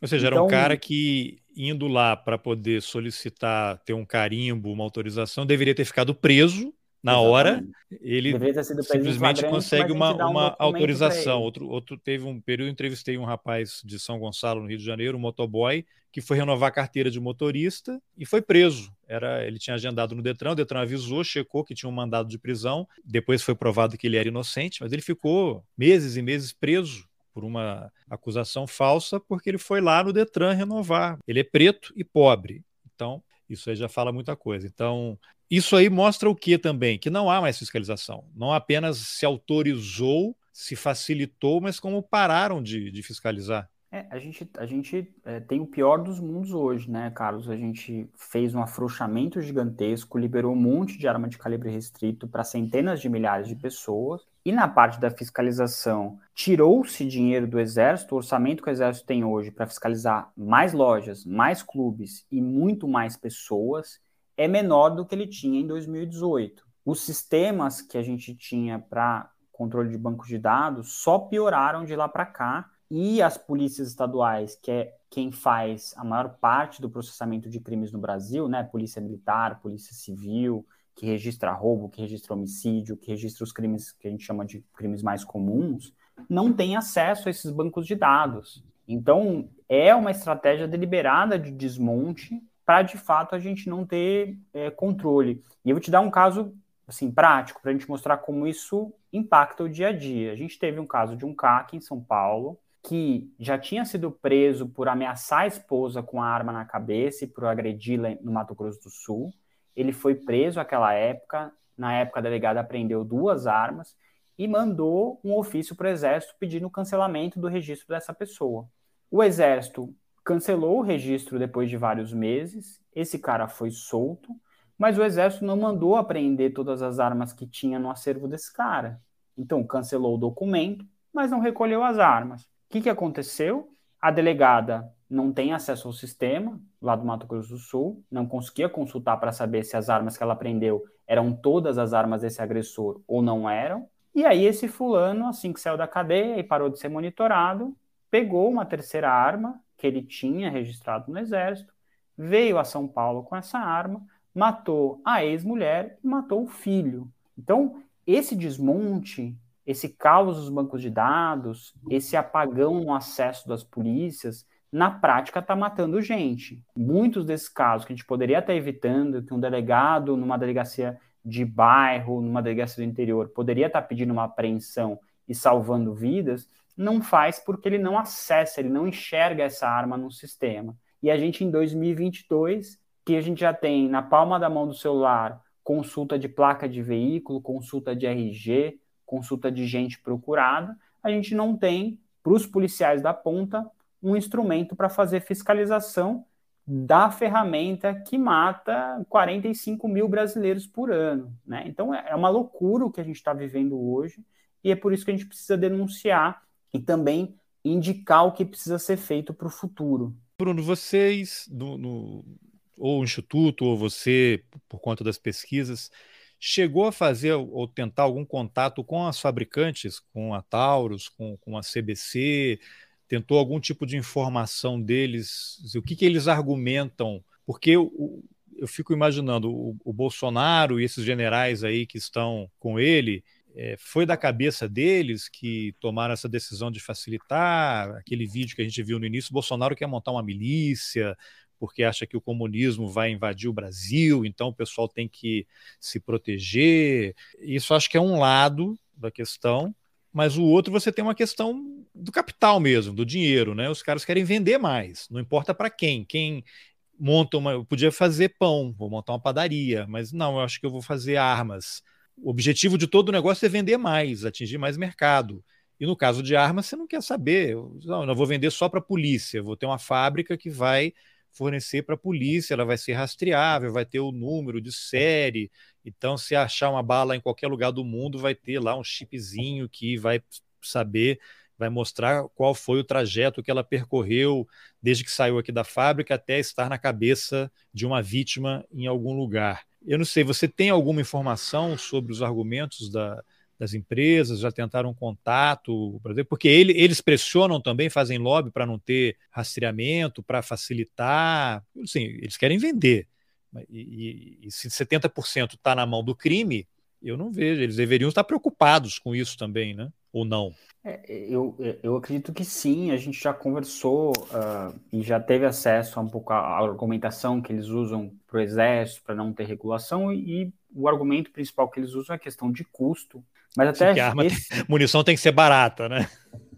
Ou seja, então, era um então cara que, indo lá para poder solicitar, ter um carimbo, uma autorização, deveria ter ficado preso na Exatamente. hora, ele simplesmente consegue uma, uma um autorização. Outro, outro teve um período, entrevistei um rapaz de São Gonçalo, no Rio de Janeiro, um motoboy, que foi renovar a carteira de motorista e foi preso. Era, ele tinha agendado no Detran, o Detran avisou, checou que tinha um mandado de prisão, depois foi provado que ele era inocente, mas ele ficou meses e meses preso por uma acusação falsa, porque ele foi lá no Detran renovar. Ele é preto e pobre. Então, isso aí já fala muita coisa. Então, isso aí mostra o que também? Que não há mais fiscalização. Não apenas se autorizou, se facilitou, mas como pararam de, de fiscalizar. É, a gente, a gente é, tem o pior dos mundos hoje, né, Carlos? A gente fez um afrouxamento gigantesco, liberou um monte de arma de calibre restrito para centenas de milhares de pessoas. E na parte da fiscalização, tirou-se dinheiro do Exército, o orçamento que o Exército tem hoje para fiscalizar mais lojas, mais clubes e muito mais pessoas é menor do que ele tinha em 2018. Os sistemas que a gente tinha para controle de bancos de dados só pioraram de lá para cá e as polícias estaduais, que é quem faz a maior parte do processamento de crimes no Brasil, né, polícia militar, polícia civil, que registra roubo, que registra homicídio, que registra os crimes que a gente chama de crimes mais comuns, não tem acesso a esses bancos de dados. Então, é uma estratégia deliberada de desmonte para de fato a gente não ter é, controle. E eu vou te dar um caso assim prático para a gente mostrar como isso impacta o dia a dia. A gente teve um caso de um CAC em São Paulo que já tinha sido preso por ameaçar a esposa com a arma na cabeça e por agredi-la no Mato Grosso do Sul. Ele foi preso naquela época. Na época, a delegada apreendeu duas armas e mandou um ofício para o Exército pedindo o cancelamento do registro dessa pessoa. O Exército cancelou o registro depois de vários meses. Esse cara foi solto, mas o exército não mandou apreender todas as armas que tinha no acervo desse cara. Então cancelou o documento, mas não recolheu as armas. O que, que aconteceu? A delegada não tem acesso ao sistema lá do Mato Grosso do Sul, não conseguia consultar para saber se as armas que ela prendeu eram todas as armas desse agressor ou não eram. E aí esse fulano, assim que saiu da cadeia e parou de ser monitorado, pegou uma terceira arma que ele tinha registrado no exército, veio a São Paulo com essa arma, matou a ex-mulher e matou o filho. Então, esse desmonte, esse caos dos bancos de dados, esse apagão no acesso das polícias, na prática está matando gente. Muitos desses casos que a gente poderia estar evitando, que um delegado numa delegacia de bairro, numa delegacia do interior, poderia estar pedindo uma apreensão e salvando vidas, não faz porque ele não acessa, ele não enxerga essa arma no sistema. E a gente, em 2022, que a gente já tem na palma da mão do celular consulta de placa de veículo, consulta de RG, consulta de gente procurada, a gente não tem, para os policiais da ponta, um instrumento para fazer fiscalização da ferramenta que mata 45 mil brasileiros por ano. Né? Então é uma loucura o que a gente está vivendo hoje, e é por isso que a gente precisa denunciar e também indicar o que precisa ser feito para o futuro. Bruno, vocês, no, no, ou o Instituto, ou você, por conta das pesquisas, chegou a fazer ou tentar algum contato com as fabricantes, com a Taurus, com, com a CBC, tentou algum tipo de informação deles, o que, que eles argumentam? Porque eu, eu fico imaginando o, o Bolsonaro e esses generais aí que estão com ele, é, foi da cabeça deles que tomaram essa decisão de facilitar aquele vídeo que a gente viu no início. Bolsonaro quer montar uma milícia porque acha que o comunismo vai invadir o Brasil, então o pessoal tem que se proteger. Isso acho que é um lado da questão, mas o outro você tem uma questão do capital mesmo, do dinheiro, né? Os caras querem vender mais, não importa para quem. Quem monta uma, eu podia fazer pão, vou montar uma padaria, mas não, eu acho que eu vou fazer armas o objetivo de todo o negócio é vender mais, atingir mais mercado. E no caso de armas, você não quer saber. Não, eu não vou vender só para a polícia, vou ter uma fábrica que vai fornecer para a polícia, ela vai ser rastreável, vai ter o número de série. Então, se achar uma bala em qualquer lugar do mundo, vai ter lá um chipzinho que vai saber, vai mostrar qual foi o trajeto que ela percorreu desde que saiu aqui da fábrica até estar na cabeça de uma vítima em algum lugar Eu não sei, você tem alguma informação sobre os argumentos da, das empresas? Já tentaram contato? Porque ele, eles pressionam também, fazem lobby para não ter rastreamento, para facilitar. Sim, eles querem vender. E, e, e se 70% está na mão do crime, eu não vejo. Eles deveriam estar preocupados com isso também, né? Ou não? É, eu, eu acredito que sim. A gente já conversou uh, e já teve acesso a um pouco à argumentação que eles usam para o exército para não ter regulação e, e o argumento principal que eles usam é a questão de custo. Mas até esse... tem... [laughs] munição tem que ser barata, né?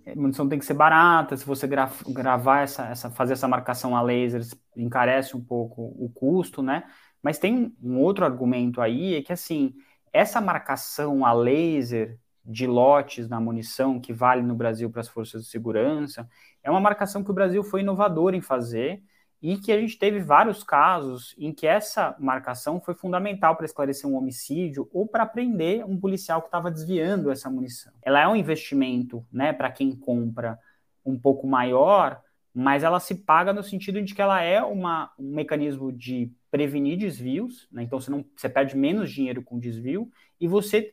É, munição tem que ser barata. Se você gra gravar essa, essa, fazer essa marcação a laser, encarece um pouco o custo, né? Mas tem um outro argumento aí, é que assim, essa marcação a laser de lotes na munição que vale no Brasil para as forças de segurança, é uma marcação que o Brasil foi inovador em fazer e que a gente teve vários casos em que essa marcação foi fundamental para esclarecer um homicídio ou para prender um policial que estava desviando essa munição. Ela é um investimento, né, para quem compra um pouco maior, mas ela se paga no sentido de que ela é uma, um mecanismo de prevenir desvios, né? então você, não, você perde menos dinheiro com desvio e você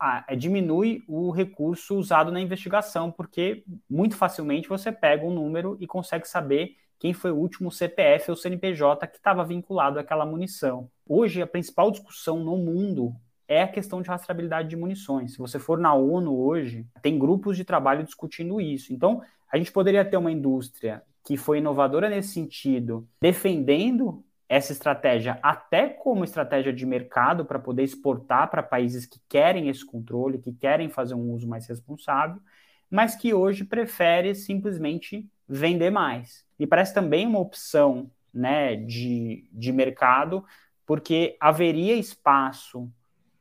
a, a, diminui o recurso usado na investigação, porque muito facilmente você pega um número e consegue saber quem foi o último CPF ou CNPJ que estava vinculado àquela munição. Hoje, a principal discussão no mundo é a questão de rastreabilidade de munições. Se você for na ONU hoje, tem grupos de trabalho discutindo isso. Então, a gente poderia ter uma indústria que foi inovadora nesse sentido, defendendo essa estratégia até como estratégia de mercado para poder exportar para países que querem esse controle, que querem fazer um uso mais responsável, mas que hoje prefere simplesmente vender mais. E parece também uma opção né, de, de mercado, porque haveria espaço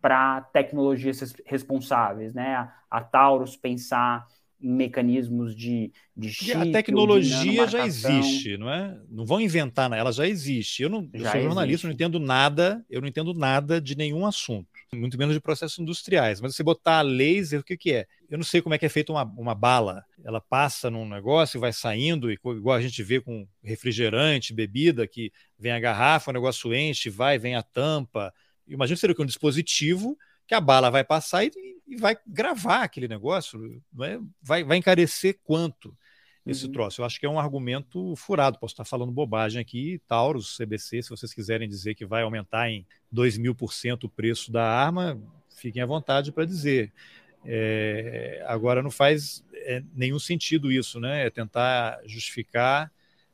para tecnologias responsáveis, né? A, a Taurus pensar mecanismos de, de chip, A tecnologia já existe, não é? Não vão inventar, ela já existe. Eu não eu sou jornalista, existe. não entendo nada, eu não entendo nada de nenhum assunto muito menos de processos industriais. Mas você botar laser, o que, que é? Eu não sei como é que é feita uma, uma bala. Ela passa num negócio e vai saindo, igual a gente vê com refrigerante, bebida, que vem a garrafa, o negócio enche, vai, vem a tampa. Imagina seria que um dispositivo que a bala vai passar e, e vai gravar aquele negócio. É? Vai, vai encarecer quanto? esse uhum. troço. Eu acho que é um argumento furado. Posso estar falando bobagem aqui. Taurus, CBC, se vocês quiserem dizer que vai aumentar em 2 mil por cento o preço da arma, fiquem à vontade para dizer. É, agora, não faz é, nenhum sentido isso, né? É tentar justificar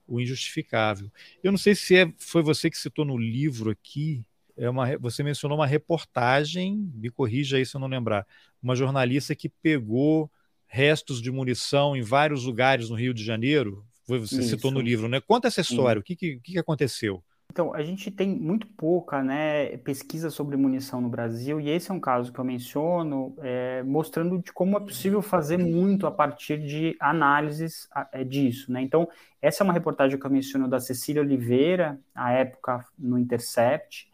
o injustificável. Eu não sei se é, foi você que citou no livro aqui. É uma, você mencionou uma reportagem, me corrija aí se eu não lembrar, uma jornalista que pegou restos de munição em vários lugares no Rio de Janeiro. Você Isso. citou no livro, né? Conta essa história. O que, que, que aconteceu? Então, a gente tem muito pouca né, pesquisa sobre munição no Brasil, e esse é um caso que eu menciono, é, mostrando de como é possível fazer muito a partir de análises é, disso. Né? Então, essa é uma reportagem que eu menciono da Cecília Oliveira, à época no Intercept,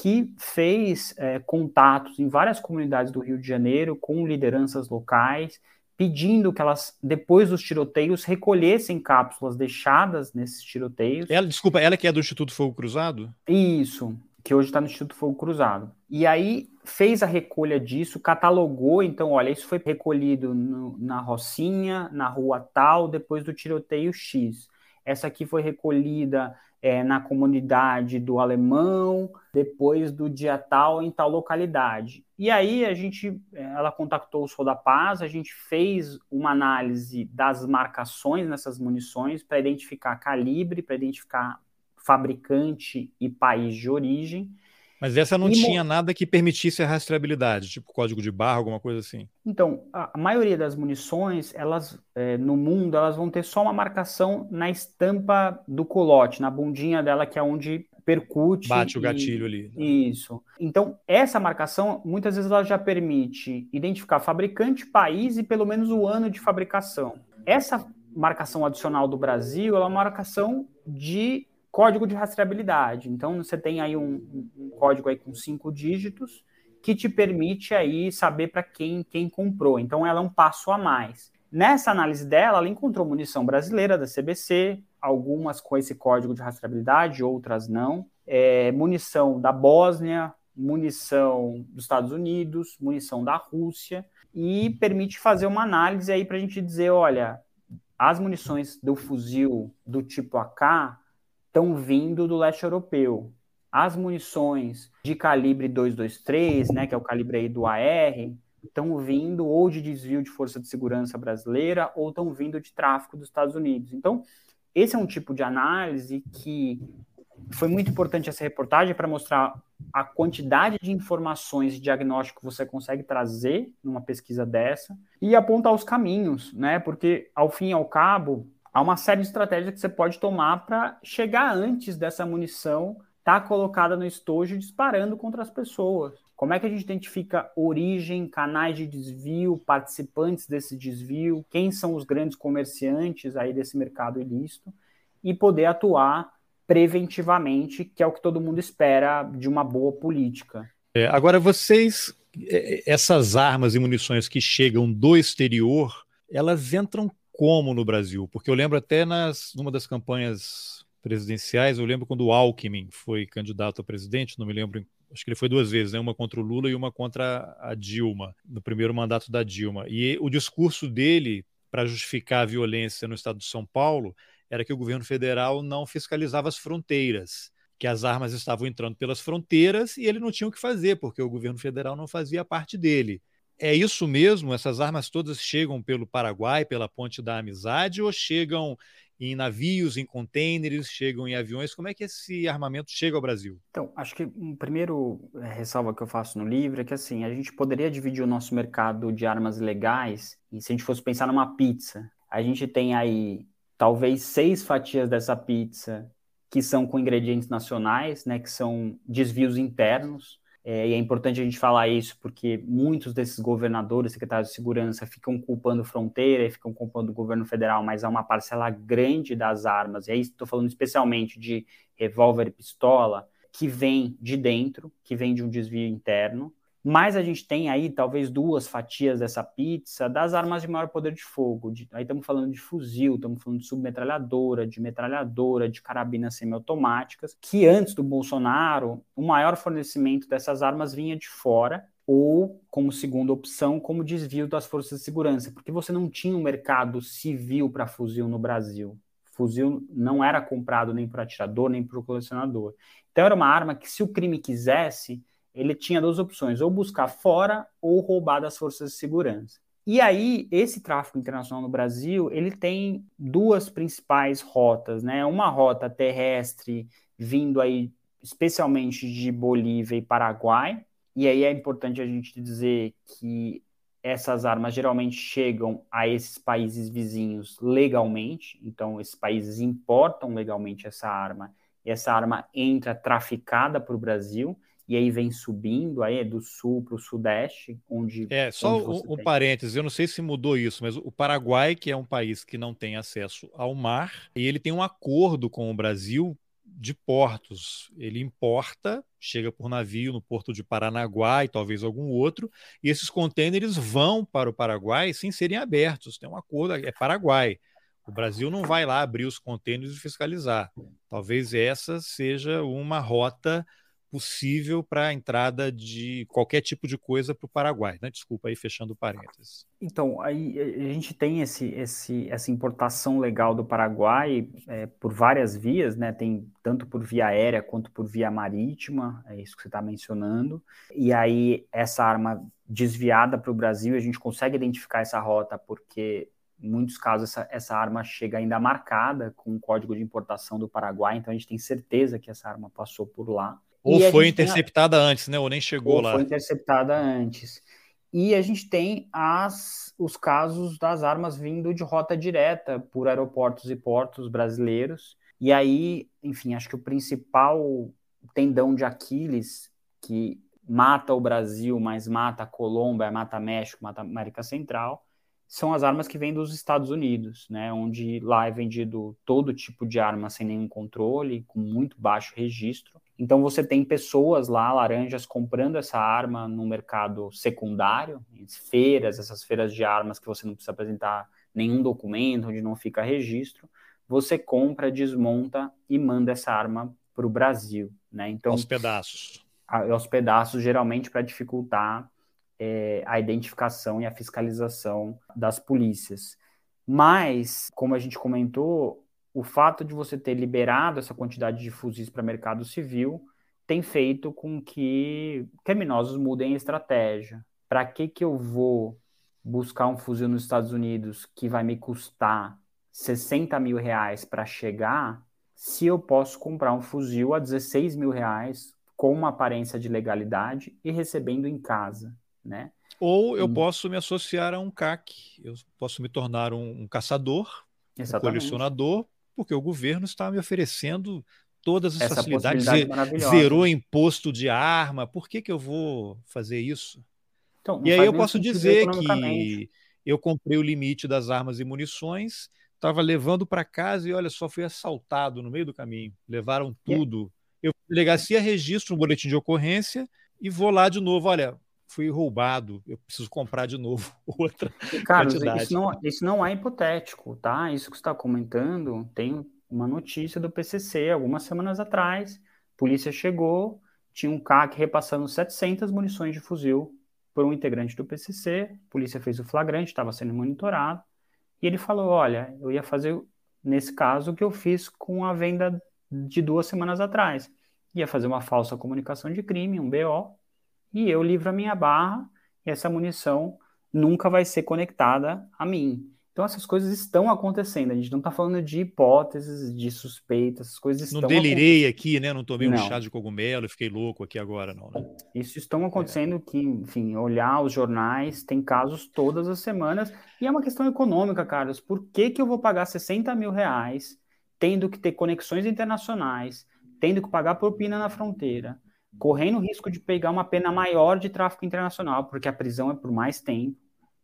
que fez é, contatos em várias comunidades do Rio de Janeiro com lideranças locais pedindo que elas, depois dos tiroteios, recolhessem cápsulas deixadas nesses tiroteios. Ela, desculpa, ela que é do Instituto Fogo Cruzado? Isso, que hoje está no Instituto Fogo Cruzado. E aí fez a recolha disso, catalogou, então, olha, isso foi recolhido no, na Rocinha, na rua tal, depois do tiroteio X. Essa aqui foi recolhida é, na comunidade do alemão, depois do dia tal em tal localidade. E aí a gente, é, ela contactou o Sol da Paz, a gente fez uma análise das marcações nessas munições para identificar calibre, para identificar fabricante e país de origem. Mas essa não e tinha nada que permitisse a rastreabilidade, tipo código de barra, alguma coisa assim. Então, a, maioria das munições, elas é, no mundo, elas vão ter só uma marcação na estampa do colote, na bundinha dela, que é onde percute. Bate e, o gatilho ali. Né? Isso. Então, essa marcação, muitas vezes, ela já permite identificar fabricante, país e pelo menos o ano de fabricação. Essa marcação adicional do Brasil, ela é uma marcação de código de rastreabilidade. Então, você tem aí um, um código aí com cinco dígitos que te permite aí saber para quem, quem comprou. Então, ela é um passo a mais. Nessa análise dela, ela encontrou munição brasileira da CBC, algumas com esse código de rastreabilidade, outras não. é, munição da Bósnia, munição dos Estados Unidos, munição da Rússia, e permite fazer uma análise aí para a gente dizer, olha, as munições do fuzil do tipo AK estão vindo do leste europeu. As munições de calibre 223, né, que é o calibre aí do AR, estão vindo ou de desvio de força de segurança brasileira ou estão vindo de tráfico dos Estados Unidos. Então, esse é um tipo de análise que foi muito importante essa reportagem para mostrar a quantidade de informações e diagnóstico que você consegue trazer numa pesquisa dessa e apontar os caminhos, né? Porque ao fim e ao cabo, há uma série de estratégias que você pode tomar para chegar antes dessa munição estar tá colocada no estojo disparando contra as pessoas. Como é que a gente identifica origem, canais de desvio, participantes desse desvio, quem são os grandes comerciantes aí desse mercado ilícito e poder atuar preventivamente, que é o que todo mundo espera de uma boa política. É, agora, vocês, é, essas armas e munições que chegam do exterior, elas entram como no Brasil? Porque eu lembro até nas, numa das campanhas presidenciais, eu lembro quando o Alckmin foi candidato a presidente, não me lembro, acho que ele foi duas vezes, né? uma contra o Lula e uma contra a Dilma, no primeiro mandato da Dilma. E o discurso dele para justificar a violência no estado de São Paulo era que o governo federal não fiscalizava as fronteiras, que as armas estavam entrando pelas fronteiras e ele não tinha o que fazer, porque o governo federal não fazia parte dele. É isso mesmo? Essas armas todas chegam pelo Paraguai, pela Ponte da Amizade, ou chegam em navios, em contêineres, chegam em aviões? Como é que esse armamento chega ao Brasil? Então, acho que um primeiro é, ressalva que eu faço no livro é que assim, a gente poderia dividir o nosso mercado de armas legais, e se a gente fosse pensar numa pizza, a gente tem aí talvez seis fatias dessa pizza que são com ingredientes nacionais, né, que são desvios internos. É, e é importante a gente falar isso porque muitos desses governadores, secretários de segurança, ficam culpando fronteira e ficam culpando o governo federal, mas há uma parcela grande das armas, e aí estou falando especialmente de revólver e pistola, que vem de dentro, que vem de um desvio interno, mas a gente tem aí talvez duas fatias dessa pizza das armas de maior poder de fogo. De, aí estamos falando de fuzil, estamos falando de submetralhadora, de metralhadora, de carabinas semiautomáticas, que antes do Bolsonaro, o maior fornecimento dessas armas vinha de fora, ou como segunda opção, como desvio das forças de segurança, porque você não tinha um mercado civil para fuzil no Brasil. Fuzil não era comprado nem por atirador, nem por colecionador. Então era uma arma que, se o crime quisesse, ele tinha duas opções, ou buscar fora ou roubar das forças de segurança. E aí, esse tráfico internacional no Brasil, ele tem duas principais rotas, né? Uma rota terrestre vindo aí especialmente de Bolívia e Paraguai. E aí é importante a gente dizer que essas armas geralmente chegam a esses países vizinhos legalmente, então esses países importam legalmente essa arma, e essa arma entra traficada para o Brasil e aí vem subindo, aí é do sul para o sudeste, onde. É, só onde um, um parênteses, eu não sei se mudou isso, mas o Paraguai, que é um país que não tem acesso ao mar, e ele tem um acordo com o Brasil de portos. Ele importa, chega por navio no porto de Paranaguá e talvez algum outro, e esses contêineres vão para o Paraguai sem serem abertos. Tem um acordo, é Paraguai. O Brasil não vai lá abrir os contêineres e fiscalizar. Talvez essa seja uma rota possível para a entrada de qualquer tipo de coisa para o Paraguai. Né? Desculpa aí, fechando parênteses. Então, aí a gente tem esse, esse, essa importação legal do Paraguai é, por várias vias, né? Tem tanto por via aérea quanto por via marítima, é isso que você está mencionando. E aí, essa arma desviada para o Brasil, a gente consegue identificar essa rota porque em muitos casos essa, essa arma chega ainda marcada com o código de importação do Paraguai, então a gente tem certeza que essa arma passou por lá. Ou e foi interceptada tem... antes, né? Ou nem chegou Ou lá. Foi interceptada antes. E a gente tem as, os casos das armas vindo de rota direta por aeroportos e portos brasileiros. E aí, enfim, acho que o principal tendão de Aquiles que mata o Brasil, mas mata a Colômbia, mata México, mata a América Central, são as armas que vêm dos Estados Unidos, né, onde lá é vendido todo tipo de arma sem nenhum controle, com muito baixo registro. Então você tem pessoas lá, laranjas, comprando essa arma no mercado secundário, em feiras, essas feiras de armas que você não precisa apresentar nenhum documento, onde não fica registro. Você compra, desmonta e manda essa arma para o Brasil. Né? Então, aos pedaços. aos pedaços, geralmente para dificultar é, a identificação e a fiscalização das polícias. Mas, como a gente comentou, o fato de você ter liberado essa quantidade de fuzis para mercado civil tem feito com que criminosos mudem a estratégia. Para que, que eu vou buscar um fuzil nos Estados Unidos que vai me custar 60 mil reais para chegar, se eu posso comprar um fuzil a 16 mil reais com uma aparência de legalidade e recebendo em casa, né? Ou eu posso me associar a um CAC, eu posso me tornar um, um caçador, Exatamente. um colecionador, porque o governo está me oferecendo todas as Essa facilidades, zerou imposto de arma, por que, que eu vou fazer isso? Então, e aí eu posso dizer que eu comprei o limite das armas e munições, estava levando para casa e olha só, fui assaltado no meio do caminho, levaram tudo. Eu delegacia registro um boletim de ocorrência e vou lá de novo, olha, fui roubado, eu preciso comprar de novo [laughs] outra Carlos, quantidade. Isso não, isso não é hipotético, tá? Isso que você está comentando, tem uma notícia do PCC algumas semanas atrás, polícia chegou, tinha um CAC repassando 700 munições de fuzil por um integrante do PCC, a polícia fez o flagrante, estava sendo monitorado, e ele falou, olha, eu ia fazer, nesse caso, o que eu fiz com a venda de duas semanas atrás, ia fazer uma falsa comunicação de crime, um BO, e eu livro a minha barra e essa munição nunca vai ser conectada a mim. Então essas coisas estão acontecendo. A gente não está falando de hipóteses, de suspeitas, essas coisas não estão. Não delirei aqui, né? Não tomei não. um chá de cogumelo e fiquei louco aqui agora, não. Né? Isso estão acontecendo é. que, enfim, olhar os jornais, tem casos todas as semanas e é uma questão econômica, Carlos. Por que, que eu vou pagar 60 mil reais, tendo que ter conexões internacionais, tendo que pagar propina na fronteira? Correndo o risco de pegar uma pena maior de tráfico internacional, porque a prisão é por mais tempo,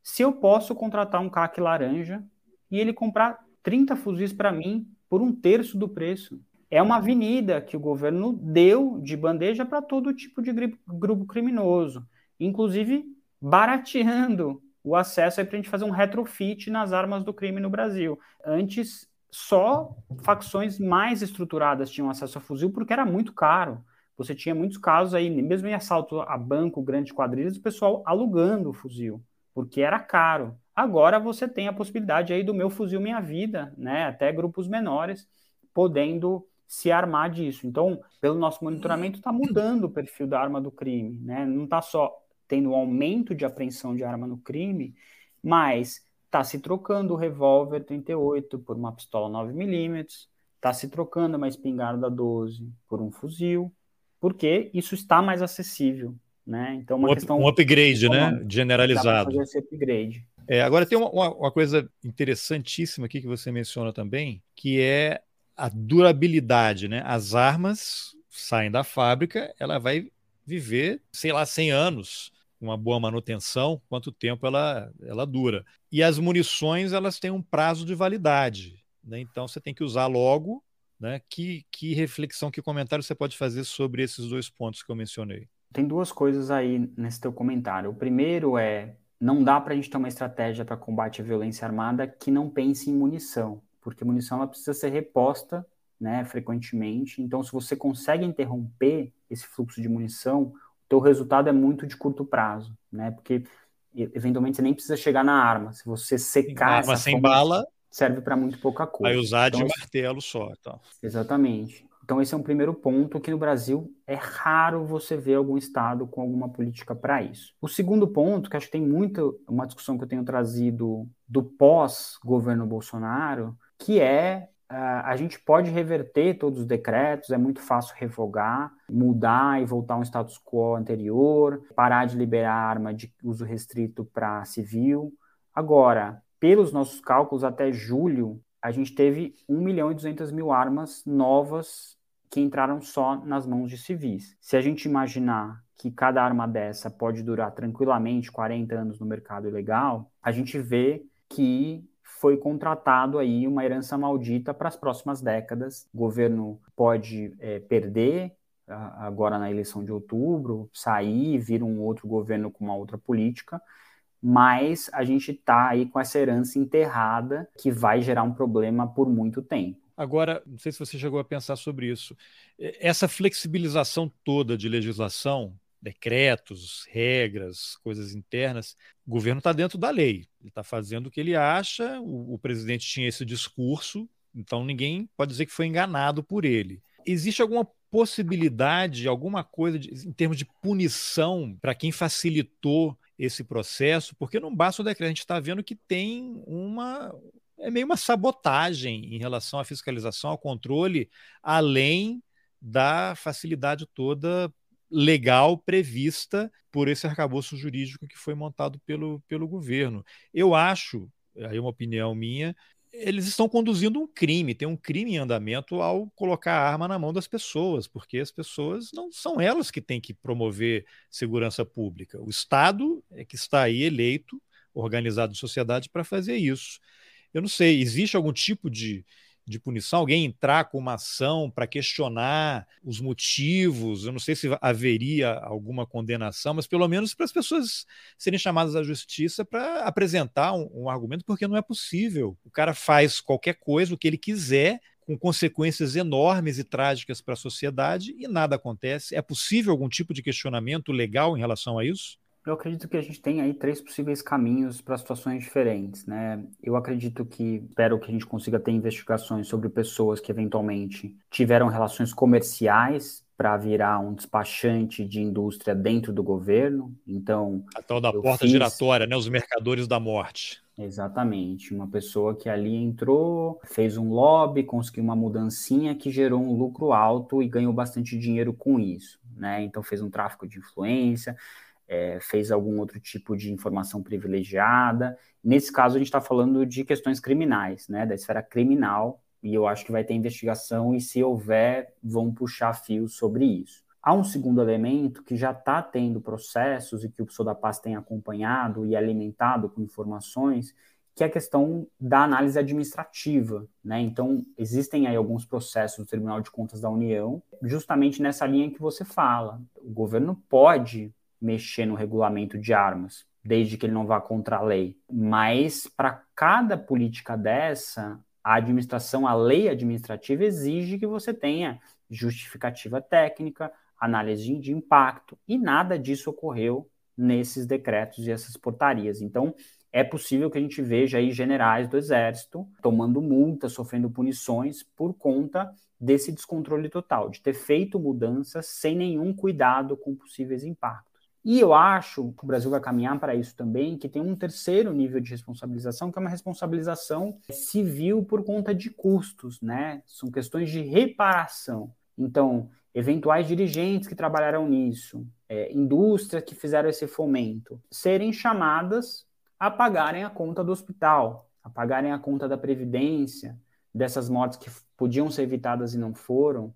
se eu posso contratar um CAC laranja e ele comprar 30 fuzis para mim por um terço do preço. É uma avenida que o governo deu de bandeja para todo tipo de grupo criminoso, inclusive barateando o acesso para a gente fazer um retrofit nas armas do crime no Brasil. Antes, só facções mais estruturadas tinham acesso a fuzil porque era muito caro você tinha muitos casos aí, mesmo em assalto a banco, grandes quadrilhas, o pessoal alugando o fuzil, porque era caro. Agora você tem a possibilidade aí do meu fuzil minha vida, né? Até grupos menores podendo se armar disso. Então, pelo nosso monitoramento, está mudando o perfil da arma do crime, né? Não está só tendo um aumento de apreensão de arma no crime, mas está se trocando o revólver 38 por uma pistola 9mm, está se trocando uma espingarda 12 por um fuzil, porque isso está mais acessível, né? Então, uma um, questão um upgrade, né? Generalizado. Fazer esse upgrade. É, agora tem uma, uma, coisa interessantíssima aqui que você menciona também, que é a durabilidade, né? As armas saem da fábrica, ela vai viver, sei lá, 100 anos, uma boa manutenção, quanto tempo ela, ela dura. E as munições, elas têm um prazo de validade, né? Então você tem que usar logo né? Que, que reflexão, que comentário você pode fazer sobre esses dois pontos que eu mencionei? Tem duas coisas aí nesse teu comentário. O primeiro é não dá para a gente ter uma estratégia para combate à violência armada que não pense em munição, porque munição ela precisa ser reposta né, frequentemente. Então, se você consegue interromper esse fluxo de munição, o teu resultado é muito de curto prazo, né? Porque eventualmente você nem precisa chegar na arma. Se você secar arma sem bala, serve para muito pouca coisa. Vai usar então, de martelo só. Então. Exatamente. Então, esse é um primeiro ponto que no Brasil é raro você ver algum estado com alguma política para isso. O segundo ponto, que acho que tem muito uma discussão que eu tenho trazido do pós-governo Bolsonaro, que é uh, a gente pode reverter todos os decretos, é muito fácil revogar, mudar e voltar a um status quo anterior, parar de liberar arma de uso restrito para civil. Agora, pelos nossos cálculos, até julho, a gente teve 1 milhão e 200 mil armas novas que entraram só nas mãos de civis. Se a gente imaginar que cada arma dessa pode durar tranquilamente 40 anos no mercado ilegal, a gente vê que foi contratado aí uma herança maldita para as próximas décadas. O governo pode é, perder agora na eleição de outubro, sair, vir um outro governo com uma outra política, mas a gente está aí com essa herança enterrada que vai gerar um problema por muito tempo. Agora, não sei se você chegou a pensar sobre isso. Essa flexibilização toda de legislação, decretos, regras, coisas internas, o governo está dentro da lei. Ele está fazendo o que ele acha. O, o presidente tinha esse discurso, então ninguém pode dizer que foi enganado por ele. Existe alguma possibilidade, alguma coisa de, em termos de punição para quem facilitou esse processo? Porque não basta o decreto, a gente está vendo que tem uma, é meio uma sabotagem em relação à fiscalização, ao controle, além da facilidade toda legal prevista por esse arcabouço jurídico que foi montado pelo, pelo governo. Eu acho, aí é uma opinião minha, eles estão conduzindo um crime, tem um crime em andamento ao colocar a arma na mão das pessoas, porque as pessoas não são elas que têm que promover segurança pública. O Estado é que está aí eleito, organizado em sociedade para fazer isso. Eu não sei, existe algum tipo de, de punição? Alguém entrar com uma ação para questionar os motivos? Eu não sei se haveria alguma condenação, mas pelo menos para as pessoas serem chamadas à justiça para apresentar um, um argumento, porque não é possível. O cara faz qualquer coisa, o que ele quiser, com consequências enormes e trágicas para a sociedade e nada acontece. É possível algum tipo de questionamento legal em relação a isso? Eu acredito que a gente tem aí três possíveis caminhos para situações diferentes, né? Eu acredito que, espero que a gente consiga ter investigações sobre pessoas que eventualmente tiveram relações comerciais para virar um despachante de indústria dentro do governo. Então, a tal da porta fiz... giratória, né? Os mercadores da morte. Exatamente, uma pessoa que ali entrou, fez um lobby, conseguiu uma mudancinha que gerou um lucro alto e ganhou bastante dinheiro com isso, né? Então fez um tráfico de influência, é, fez algum outro tipo de informação privilegiada. Nesse caso, a gente está falando de questões criminais, né, da esfera criminal, e eu acho que vai ter investigação, e se houver, vão puxar fios sobre isso. Há um segundo elemento que já está tendo processos e que o Sodapaz tem acompanhado e alimentado com informações, que é a questão da análise administrativa. Né? Então, existem aí alguns processos do Tribunal de Contas da União, justamente nessa linha que você fala. O governo pode mexer no regulamento de armas, desde que ele não vá contra a lei. Mas para cada política dessa, a administração, a lei administrativa exige que você tenha justificativa técnica, análise de impacto, e nada disso ocorreu nesses decretos e essas portarias. Então, é possível que a gente veja aí generais do Exército tomando multas, sofrendo punições por conta desse descontrole total, de ter feito mudanças sem nenhum cuidado com possíveis impactos. E eu acho que o Brasil vai caminhar para isso também, que tem um terceiro nível de responsabilização, que é uma responsabilização civil por conta de custos, né? São questões de reparação. Então, eventuais dirigentes que trabalharam nisso, é, indústrias que fizeram esse fomento, serem chamadas a pagarem a conta do hospital, a pagarem a conta da previdência, dessas mortes que podiam ser evitadas e não foram,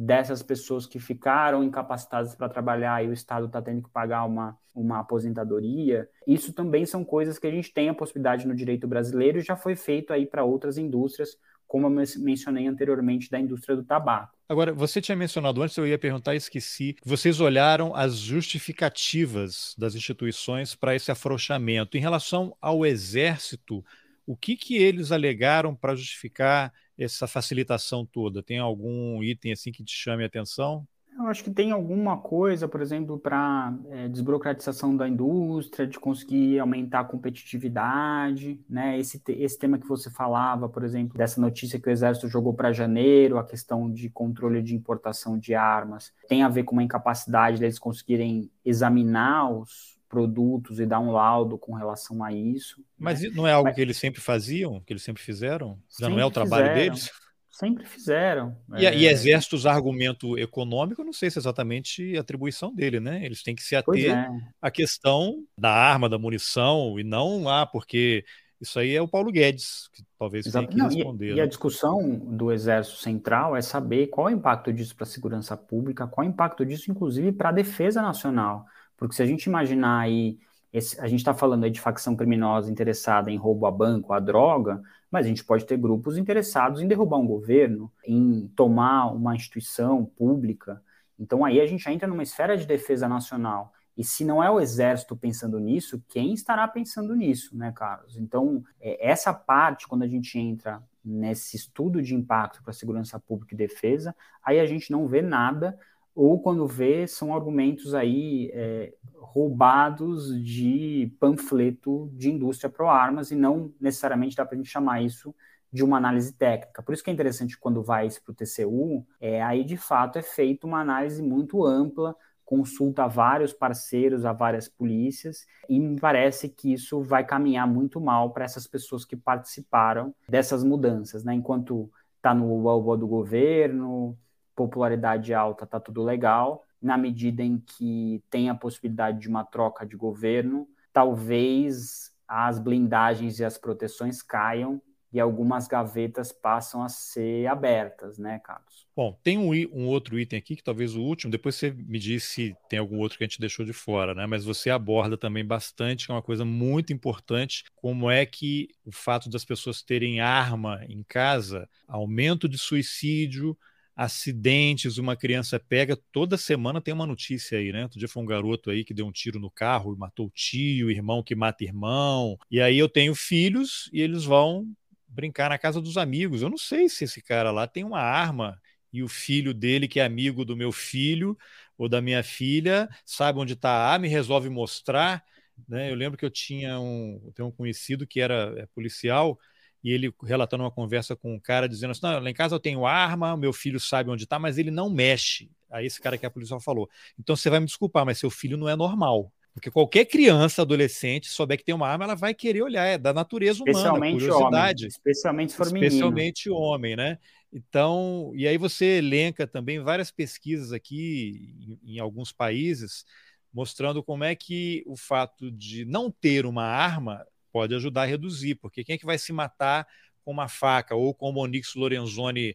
dessas pessoas que ficaram incapacitadas para trabalhar e o Estado está tendo que pagar uma, uma aposentadoria, isso também são coisas que a gente tem a possibilidade no direito brasileiro e já foi feito aí para outras indústrias, como eu mencionei anteriormente da indústria do tabaco. Agora, você tinha mencionado antes, eu ia perguntar e esqueci. Vocês olharam as justificativas das instituições para esse afrouxamento. Em relação ao Exército, o que, que eles alegaram para justificar essa facilitação toda? Tem algum item assim que te chame a atenção? Eu acho que tem alguma coisa, por exemplo, para é, desburocratização da indústria, de conseguir aumentar a competitividade, né? Esse, esse tema que você falava, por exemplo, dessa notícia que o Exército jogou para janeiro, a questão de controle de importação de armas, tem a ver com uma incapacidade deles conseguirem examinar os, produtos e dar um laudo com relação a isso. Mas né? não é algo Mas... que eles sempre faziam, que eles sempre fizeram? Já não é o trabalho fizeram. deles? Sempre fizeram. E, é... e exército usar argumento econômico, não sei se é exatamente atribuição dele, né? Eles têm que se ater é. à questão da arma, da munição, e não, ah, porque isso aí é o Paulo Guedes, que talvez Exato. tenha que não, responder. E, né? e, a discussão do Exército Central é saber qual é o impacto disso para a segurança pública, qual é o impacto disso, inclusive, para a defesa nacional. Porque se a gente imaginar aí, esse, a gente está falando aí de facção criminosa interessada em roubo a banco, a droga, mas a gente pode ter grupos interessados em derrubar um governo, em tomar uma instituição pública. Então aí a gente entra numa esfera de defesa nacional E se não é o exército pensando nisso, quem estará pensando nisso, né, Carlos? Então, é, essa parte, quando a gente entra nesse estudo de impacto para segurança pública e defesa, aí a gente não vê nada, ou quando vê, são argumentos aí é, roubados de panfleto de indústria pro-armas, e não necessariamente dá para a gente chamar isso de uma análise técnica. Por isso que é interessante quando vai para o TCU, é, aí de fato é feita uma análise muito ampla, consulta a vários parceiros, a várias polícias, e me parece que isso vai caminhar muito mal para essas pessoas que participaram dessas mudanças, né? Enquanto está no uba do governo, popularidade alta, tá tudo legal. Na medida em que tem a possibilidade de uma troca de governo, talvez as blindagens e as proteções caiam e algumas gavetas passam a ser abertas, né, Carlos? Bom, tem um, um, outro item aqui, que talvez o último, depois você me diz se tem algum outro que a gente deixou de fora, né? Mas você aborda também bastante, que é uma coisa muito importante, como é que o fato das pessoas terem arma em casa, aumento de suicídio, acidentes, uma criança pega, toda semana tem uma notícia aí, né? Outro dia foi um garoto aí que deu um tiro no carro e matou o tio, irmão que mata irmão. E aí eu tenho filhos e eles vão brincar na casa dos amigos. Eu não sei se esse cara lá tem uma arma e o filho dele, que é amigo do meu filho ou da minha filha, sabe onde está a arma e resolve mostrar. Né? Eu lembro que eu tinha um, eu tenho um conhecido que era é, policial e ele relatando uma conversa com um cara dizendo assim: não, lá em casa eu tenho arma, meu filho sabe onde está, mas ele não mexe. Aí esse cara que é policial falou: então você vai me desculpar, mas seu filho não é normal. Porque qualquer criança, adolescente, souber que tem uma arma, ela vai querer olhar, é da natureza humana, curiosidade. Homem, especialmente se for menino. Especialmente homem, né? Então, e aí você elenca também várias pesquisas aqui em, em alguns países, mostrando como é que o fato de não ter uma arma pode ajudar a reduzir, porque quem é que vai se matar com uma faca, ou como o Onix Lorenzoni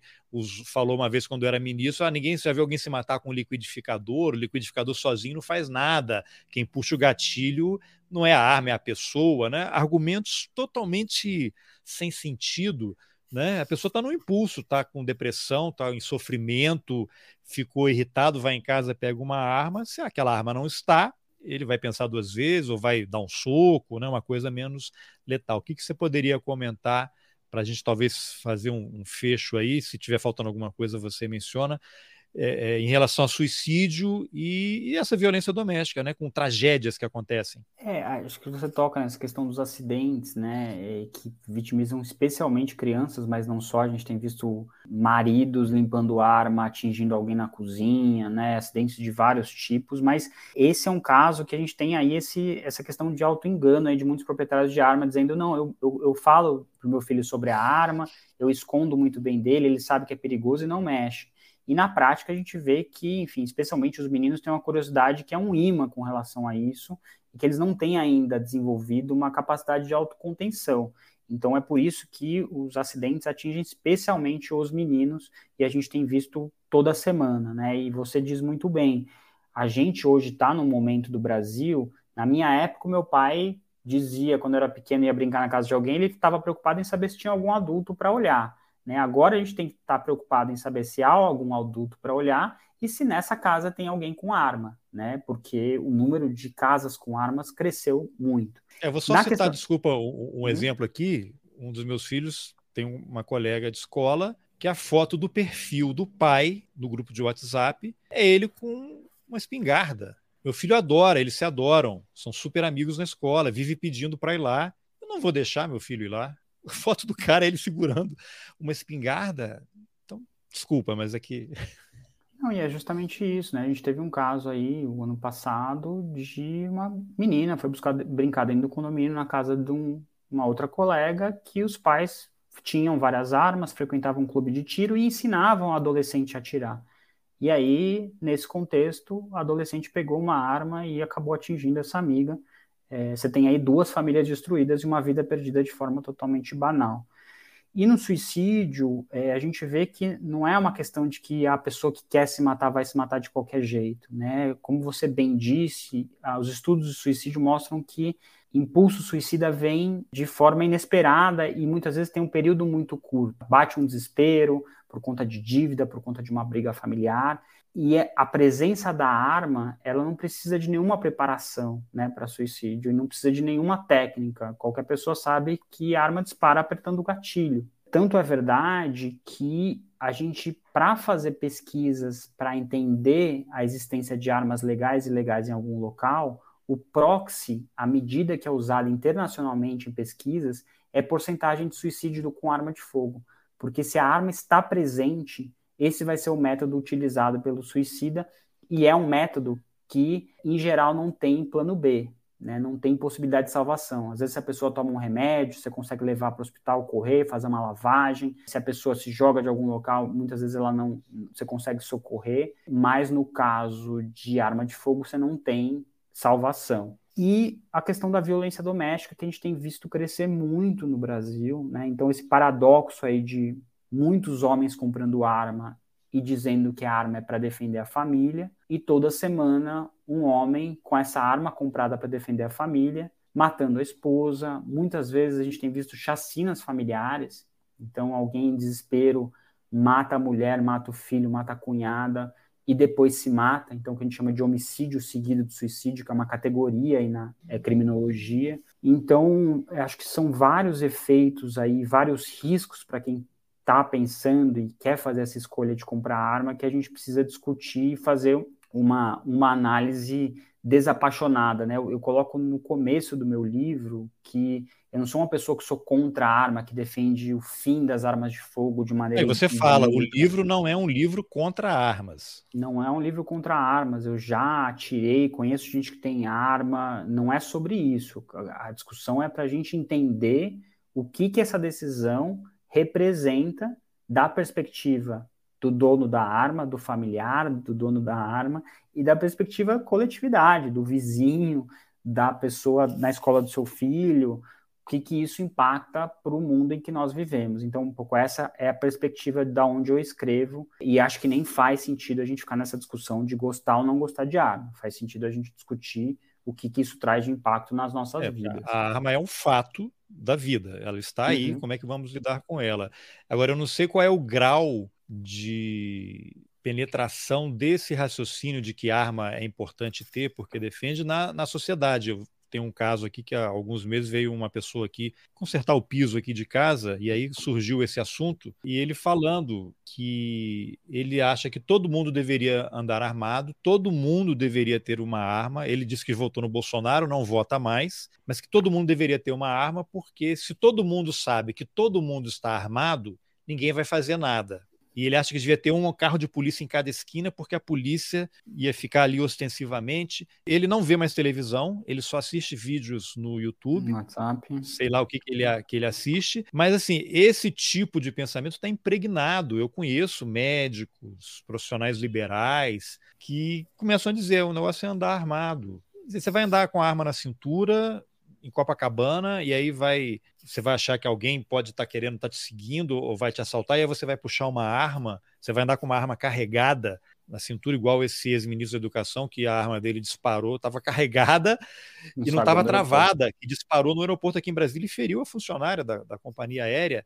falou uma vez quando era ministro, ah, ninguém já viu alguém se matar com um liquidificador, o liquidificador sozinho não faz nada, quem puxa o gatilho não é a arma, é a pessoa, né? Argumentos totalmente sem sentido, né? A pessoa está no impulso, está com depressão, está em sofrimento, ficou irritado, vai em casa, pega uma arma, se aquela arma não está, ele vai pensar duas vezes ou vai dar um soco, né? Uma coisa menos letal. O que, que você poderia comentar para a gente talvez fazer um, um, fecho aí, se tiver faltando alguma coisa, você menciona, é, é, em relação a suicídio e, e, essa violência doméstica, né, com tragédias que acontecem. É, acho que você toca nessa questão dos acidentes, né, é, que vitimizam especialmente crianças, mas não só. A gente tem visto maridos limpando arma, atingindo alguém na cozinha, né, acidentes de vários tipos. Mas esse é um caso que a gente tem aí esse, essa questão de auto engano aí de muitos proprietários de arma dizendo não, eu, eu, eu falo pro meu filho sobre a arma, eu escondo muito bem dele, ele sabe que é perigoso e não mexe. E na prática a gente vê que, enfim, especialmente os meninos têm uma curiosidade que é um imã com relação a isso, e que eles não têm ainda desenvolvido uma capacidade de autocontenção. Então é por isso que os acidentes atingem especialmente os meninos, e a gente tem visto toda semana, né? E você diz muito bem, a gente hoje está no momento do Brasil. Na minha época, meu pai dizia, quando eu era pequeno, ia brincar na casa de alguém, ele estava preocupado em saber se tinha algum adulto para olhar. Né? Agora a gente tem que estar tá preocupado em saber se há algum adulto para olhar e se nessa casa tem alguém com arma, né? Porque o número de casas com armas cresceu muito. É, vou só Na citar, questão... desculpa, um, um hum? exemplo aqui. Um dos meus filhos tem uma colega de escola que a foto do perfil do pai do grupo de WhatsApp é ele com uma espingarda. Meu filho adora, eles se adoram, são super amigos na escola, vive pedindo para ir lá. Eu não vou deixar meu filho ir lá. A [laughs] foto do cara é ele segurando uma espingarda. Então, desculpa, mas aqui. [laughs] Não, e é justamente isso, né? A gente teve um caso aí, o ano passado, de uma menina foi buscar brincar dentro do condomínio na casa de um, uma outra colega que os pais tinham várias armas, frequentavam um clube de tiro e ensinavam o adolescente a atirar. E aí, nesse contexto, o adolescente pegou uma arma e acabou atingindo essa amiga. É, você tem aí duas famílias destruídas e uma vida perdida de forma totalmente banal. E no suicídio, é, a gente vê que não é uma questão de que a pessoa que quer se matar vai se matar de qualquer jeito, né? Como você bem disse, os estudos de suicídio mostram que impulso suicida vem de forma inesperada e muitas vezes tem um período muito curto. Bate um desespero por conta de dívida, por conta de uma briga familiar, e é, a presença da arma, ela não precisa de nenhuma preparação, né, para suicídio, não precisa de nenhuma técnica. Qualquer pessoa sabe que a arma dispara apertando o gatilho. Tanto é verdade que a gente, para fazer pesquisas, para entender a existência de armas legais e ilegais em algum local, o proxy, a medida que é usada internacionalmente em pesquisas, é porcentagem de suicídio com arma de fogo. Porque se a arma está presente, esse vai ser o método utilizado pelo suicida e é um método que, em geral, não tem plano B, né? não tem possibilidade de salvação. Às vezes, se a pessoa toma um remédio, você consegue levar para o hospital, correr, fazer uma lavagem. Se a pessoa se joga de algum local, muitas vezes ela não, você consegue socorrer. Mas no caso de arma de fogo, você não tem salvação. E a questão da violência doméstica, que a gente tem visto crescer muito no Brasil, né? Então, esse paradoxo aí de muitos homens comprando arma e dizendo que a arma é para defender a família, e toda semana um homem com essa arma comprada para defender a família, matando a esposa. Muitas vezes a gente tem visto chacinas familiares, então alguém em desespero mata a mulher, mata o filho, mata a cunhada, e depois se mata, então que a gente chama de homicídio seguido de suicídio, que é uma categoria aí na é, criminologia. Então, acho que são vários efeitos aí, vários riscos para quem está pensando e quer fazer essa escolha de comprar arma que a gente precisa discutir e fazer uma, uma análise desapaixonada, né? Eu, eu, coloco no começo do meu livro que eu não sou uma pessoa que sou contra a arma, que defende o fim das armas de fogo de maneira. É, você fala, o livro não é um livro contra armas. Não é um livro contra armas. Eu já atirei, conheço gente que tem arma. Não é sobre isso. A discussão é para a gente entender o que que essa decisão representa da perspectiva do dono da arma, do familiar, do dono da arma e da perspectiva coletividade, do vizinho, da pessoa na escola do seu filho, o que, que isso impacta para o mundo em que nós vivemos. Então, um pouco essa é a perspectiva da onde eu escrevo, e acho que nem faz sentido a gente ficar nessa discussão de gostar ou não gostar de arma. Faz sentido a gente discutir o que, que isso traz de impacto nas nossas é, vidas. A arma é um fato da vida, ela está aí, uhum. como é que vamos lidar com ela? Agora, eu não sei qual é o grau de penetração desse raciocínio de que arma é importante ter, porque defende na, na sociedade. Eu tem um caso aqui que há alguns meses veio uma pessoa aqui consertar o piso aqui de casa e aí surgiu esse assunto e ele falando que ele acha que todo mundo deveria andar armado, todo mundo deveria ter uma arma. Ele disse que votou no Bolsonaro, não vota mais, mas que todo mundo deveria ter uma arma porque se todo mundo sabe que todo mundo está armado, ninguém vai fazer nada. E ele acha que devia ter um carro de polícia em cada esquina, porque a polícia ia ficar ali ostensivamente. Ele não vê mais televisão, ele só assiste vídeos no YouTube. WhatsApp. Sei lá o que, que, ele, que ele assiste. Mas, assim, esse tipo de pensamento está impregnado. Eu conheço médicos, profissionais liberais, que começam a dizer: o negócio é andar armado. Você vai andar com a arma na cintura, em Copacabana e aí vai você vai achar que alguém pode estar tá querendo estar tá te seguindo ou vai te assaltar e aí você vai puxar uma arma, você vai andar com uma arma carregada na cintura igual esse ex-ministro da Educação que a arma dele disparou, estava carregada não e não estava travada, que disparou no aeroporto aqui em Brasília e feriu a funcionária da, da companhia aérea.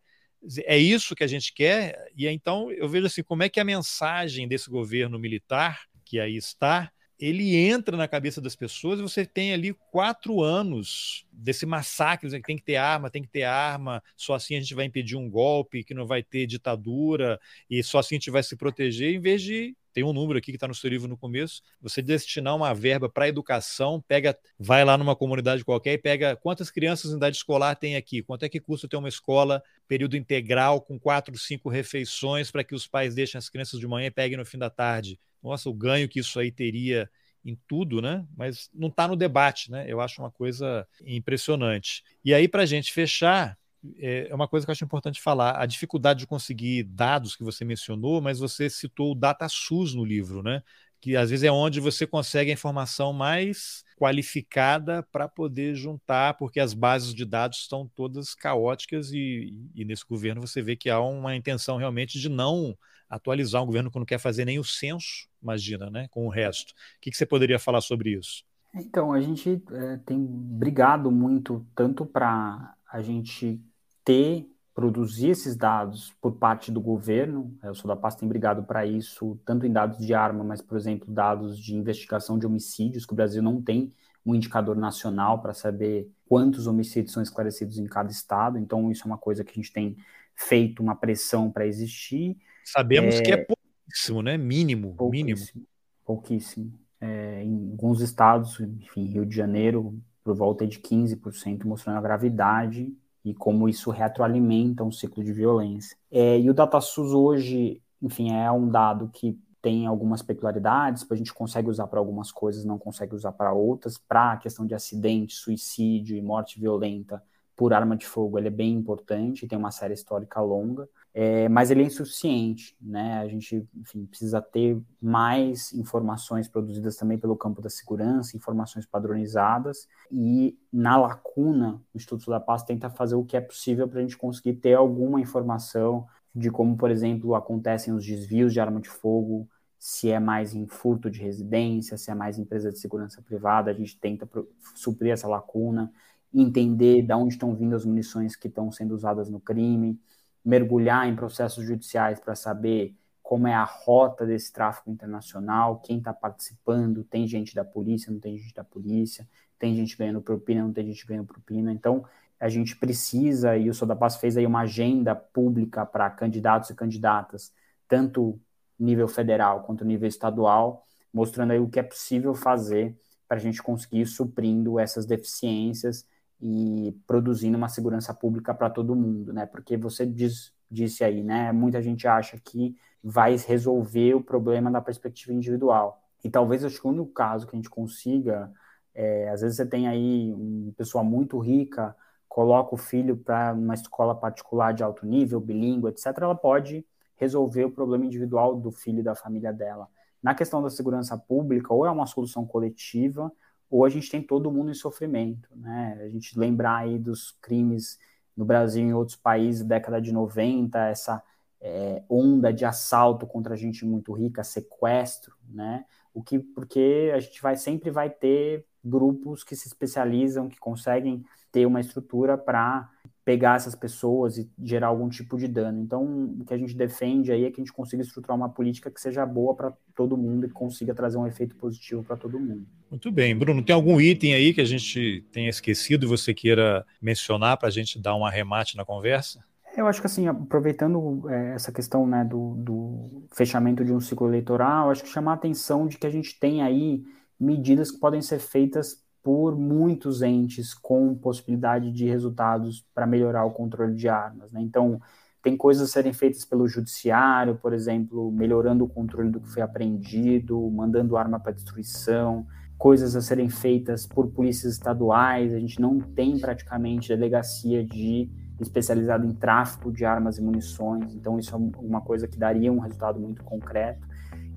É isso que a gente quer? E então eu vejo assim, como é que a mensagem desse governo militar que aí está ele entra na cabeça das pessoas e você tem ali quatro anos desse massacre, que tem que ter arma, tem que ter arma, só assim a gente vai impedir um golpe, que não vai ter ditadura, e só assim a gente vai se proteger, em vez de tem um número aqui que está no seu livro no começo, você destinar uma verba para educação, pega, vai lá numa comunidade qualquer e pega quantas crianças em idade escolar tem aqui, quanto é que custa ter uma escola período integral com quatro, cinco refeições para que os pais deixem as crianças de manhã e peguem no fim da tarde nossa, o ganho que isso aí teria em tudo, né? Mas não está no debate, né? Eu acho uma coisa impressionante. E aí, para a gente fechar, é, é uma coisa que eu acho importante falar: a dificuldade de conseguir dados que você mencionou, mas você citou o DataSUS no livro, né? Que às vezes é onde você consegue a informação mais qualificada para poder juntar, porque as bases de dados estão todas caóticas e, e nesse governo você vê que há uma intenção realmente de não atualizar um governo que não quer fazer nem o censo, imagina, né, com o resto. O que, que você poderia falar sobre isso? Então, a gente é, tem brigado muito tanto para a gente ter, produzir esses dados por parte do governo. É, o Sou da Paz tem brigado para isso, tanto em dados de arma, mas, por exemplo, dados de investigação de homicídios, que o Brasil não tem um indicador nacional para saber quantos homicídios são esclarecidos em cada estado. Então, isso é uma coisa que a gente tem feito uma pressão para existir. Sabemos é... que é pouquíssimo, né? Mínimo, pouquíssimo, mínimo. Pouquíssimo. É, em alguns estados, enfim, Rio de Janeiro, por volta de 15%, mostrando a gravidade e como isso retroalimenta um ciclo de violência. É, e o DataSUS hoje, enfim, é um dado que tem algumas peculiaridades, a gente consegue usar para algumas coisas, não consegue usar para outras. Para a questão de acidente, suicídio e morte violenta por arma de fogo, ele é bem importante, tem uma série histórica longa, é, mas ele é insuficiente, né? A gente, enfim, precisa ter mais informações produzidas também pelo campo da segurança, informações padronizadas, e na lacuna, o Instituto da Paz tenta fazer o que é possível para a gente conseguir ter alguma informação de como, por exemplo, acontecem os desvios de arma de fogo, se é mais em furto de residência, se é mais empresa de segurança privada, a gente tenta suprir essa lacuna, entender de onde estão vindo as munições que estão sendo usadas no crime, mergulhar em processos judiciais para saber como é a rota desse tráfico internacional, quem está participando, tem gente da polícia, não tem gente da polícia, tem gente ganhando propina, não tem gente ganhando propina. Então, a gente precisa, e o Sodapaz fez aí uma agenda pública para candidatos e candidatas, tanto nível federal quanto nível estadual, mostrando aí o que é possível fazer para a gente conseguir suprindo essas deficiências e produzindo uma segurança pública para todo mundo, né? Porque você diz, disse aí, né? Muita gente acha que vai resolver o problema da perspectiva individual. E talvez acho que o único caso que a gente consiga, é, às vezes você tem aí uma pessoa muito rica coloca o filho para uma escola particular de alto nível, bilíngue, etc., ela pode resolver o problema individual do filho e da família dela. Na questão da segurança pública, ou é uma solução coletiva, ou a gente tem todo mundo em sofrimento, né? A gente lembrar aí dos crimes no Brasil e em outros países, década de 90, essa é, onda de assalto contra gente muito rica, sequestro, né? O que, porque a gente vai sempre vai ter grupos que se especializam, que conseguem ter uma estrutura para pegar essas pessoas e gerar algum tipo de dano. Então, o que a gente defende aí é que a gente consiga estruturar uma política que seja boa para todo mundo e consiga trazer um efeito positivo para todo mundo. Muito bem. Bruno, tem algum item aí que a gente tenha esquecido e você queira mencionar para a gente dar um arremate na conversa? Eu acho que assim, aproveitando é, essa questão né, do, do, fechamento de um ciclo eleitoral, acho que chamar a atenção de que a gente tem aí medidas que podem ser feitas por muitos entes com possibilidade de resultados para melhorar o controle de armas. Né? Então, tem coisas a serem feitas pelo judiciário, por exemplo, melhorando o controle do que foi apreendido, mandando arma para destruição, coisas a serem feitas por polícias estaduais. A gente não tem praticamente delegacia de especializada em tráfico de armas e munições, então isso é uma coisa que daria um resultado muito concreto.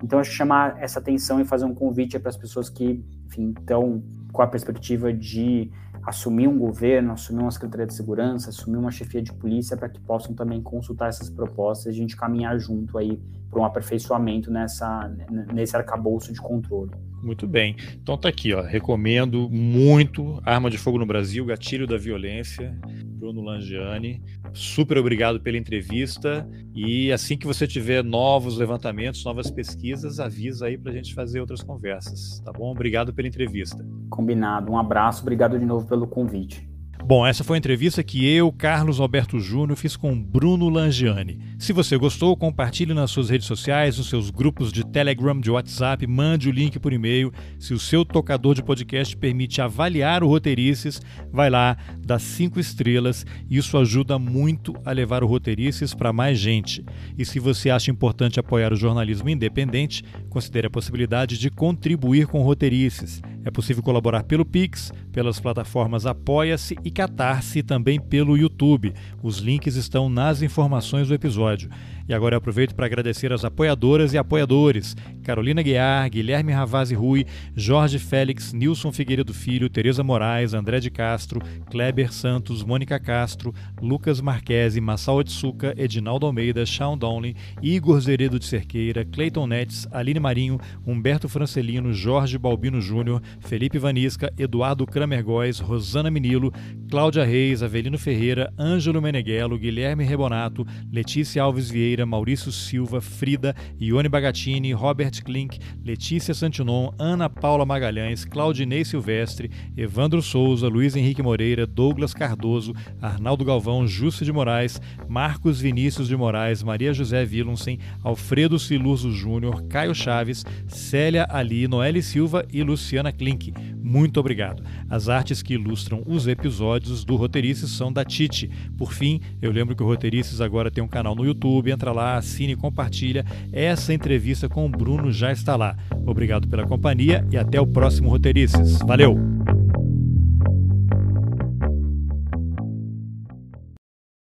Então, acho que chamar essa atenção e fazer um convite para as pessoas que, estão com a perspectiva de assumir um governo, assumir uma Secretaria de Segurança, assumir uma chefia de polícia, para que possam também consultar essas propostas e a gente caminhar junto aí para um aperfeiçoamento nessa, nesse arcabouço de controle. Muito bem. Então tá aqui, ó. Recomendo muito Arma de Fogo no Brasil, Gatilho da Violência, Bruno Langiani. Super obrigado pela entrevista. E assim que você tiver novos levantamentos, novas pesquisas, avisa aí para a gente fazer outras conversas. Tá bom? Obrigado pela entrevista. Combinado. Um abraço. Obrigado de novo pelo convite. Bom, essa foi a entrevista que eu, Carlos Alberto Júnior, fiz com Bruno Langiani. Se você gostou, compartilhe nas suas redes sociais, nos seus grupos de Telegram, de WhatsApp, mande o link por e-mail. Se o seu tocador de podcast permite avaliar o Roteirices, vai lá, dá cinco estrelas. Isso ajuda muito a levar o Roteirices para mais gente. E se você acha importante apoiar o jornalismo independente, considere a possibilidade de contribuir com o Roteirices. É possível colaborar pelo Pix, pelas plataformas Apoia-se e Catarse e também pelo YouTube. Os links estão nas informações do episódio. E agora eu aproveito para agradecer as apoiadoras e apoiadores: Carolina Guiar, Guilherme Ravazzi Rui, Jorge Félix, Nilson Figueiredo Filho, Tereza Moraes, André de Castro, Kleber Santos, Mônica Castro, Lucas Marquesi, Massal Otsuka, Edinaldo Almeida, Sean Donley, Igor Zeredo de Cerqueira, Cleiton Netes, Aline Marinho, Humberto Francelino, Jorge Balbino Júnior, Felipe Vanisca, Eduardo Kramer Góes, Rosana Minilo, Cláudia Reis, Avelino Ferreira, Ângelo Meneghello, Guilherme Rebonato, Letícia Alves Vieira, Maurício Silva, Frida, Ione Bagatini, Robert Klink, Letícia Santinon, Ana Paula Magalhães, Claudinei Silvestre, Evandro Souza, Luiz Henrique Moreira, Douglas Cardoso, Arnaldo Galvão, Júcio de Moraes, Marcos Vinícius de Moraes, Maria José Willumsen, Alfredo Siluso Júnior, Caio Chaves, Célia Ali, Noelle Silva e Luciana Klink. Muito obrigado. As artes que ilustram os episódios do Roteirices são da Tite. Por fim, eu lembro que o Roteirices agora tem um canal no YouTube. Entra lá, assine e compartilha. Essa entrevista com o Bruno já está lá. Obrigado pela companhia e até o próximo Roteirices. Valeu!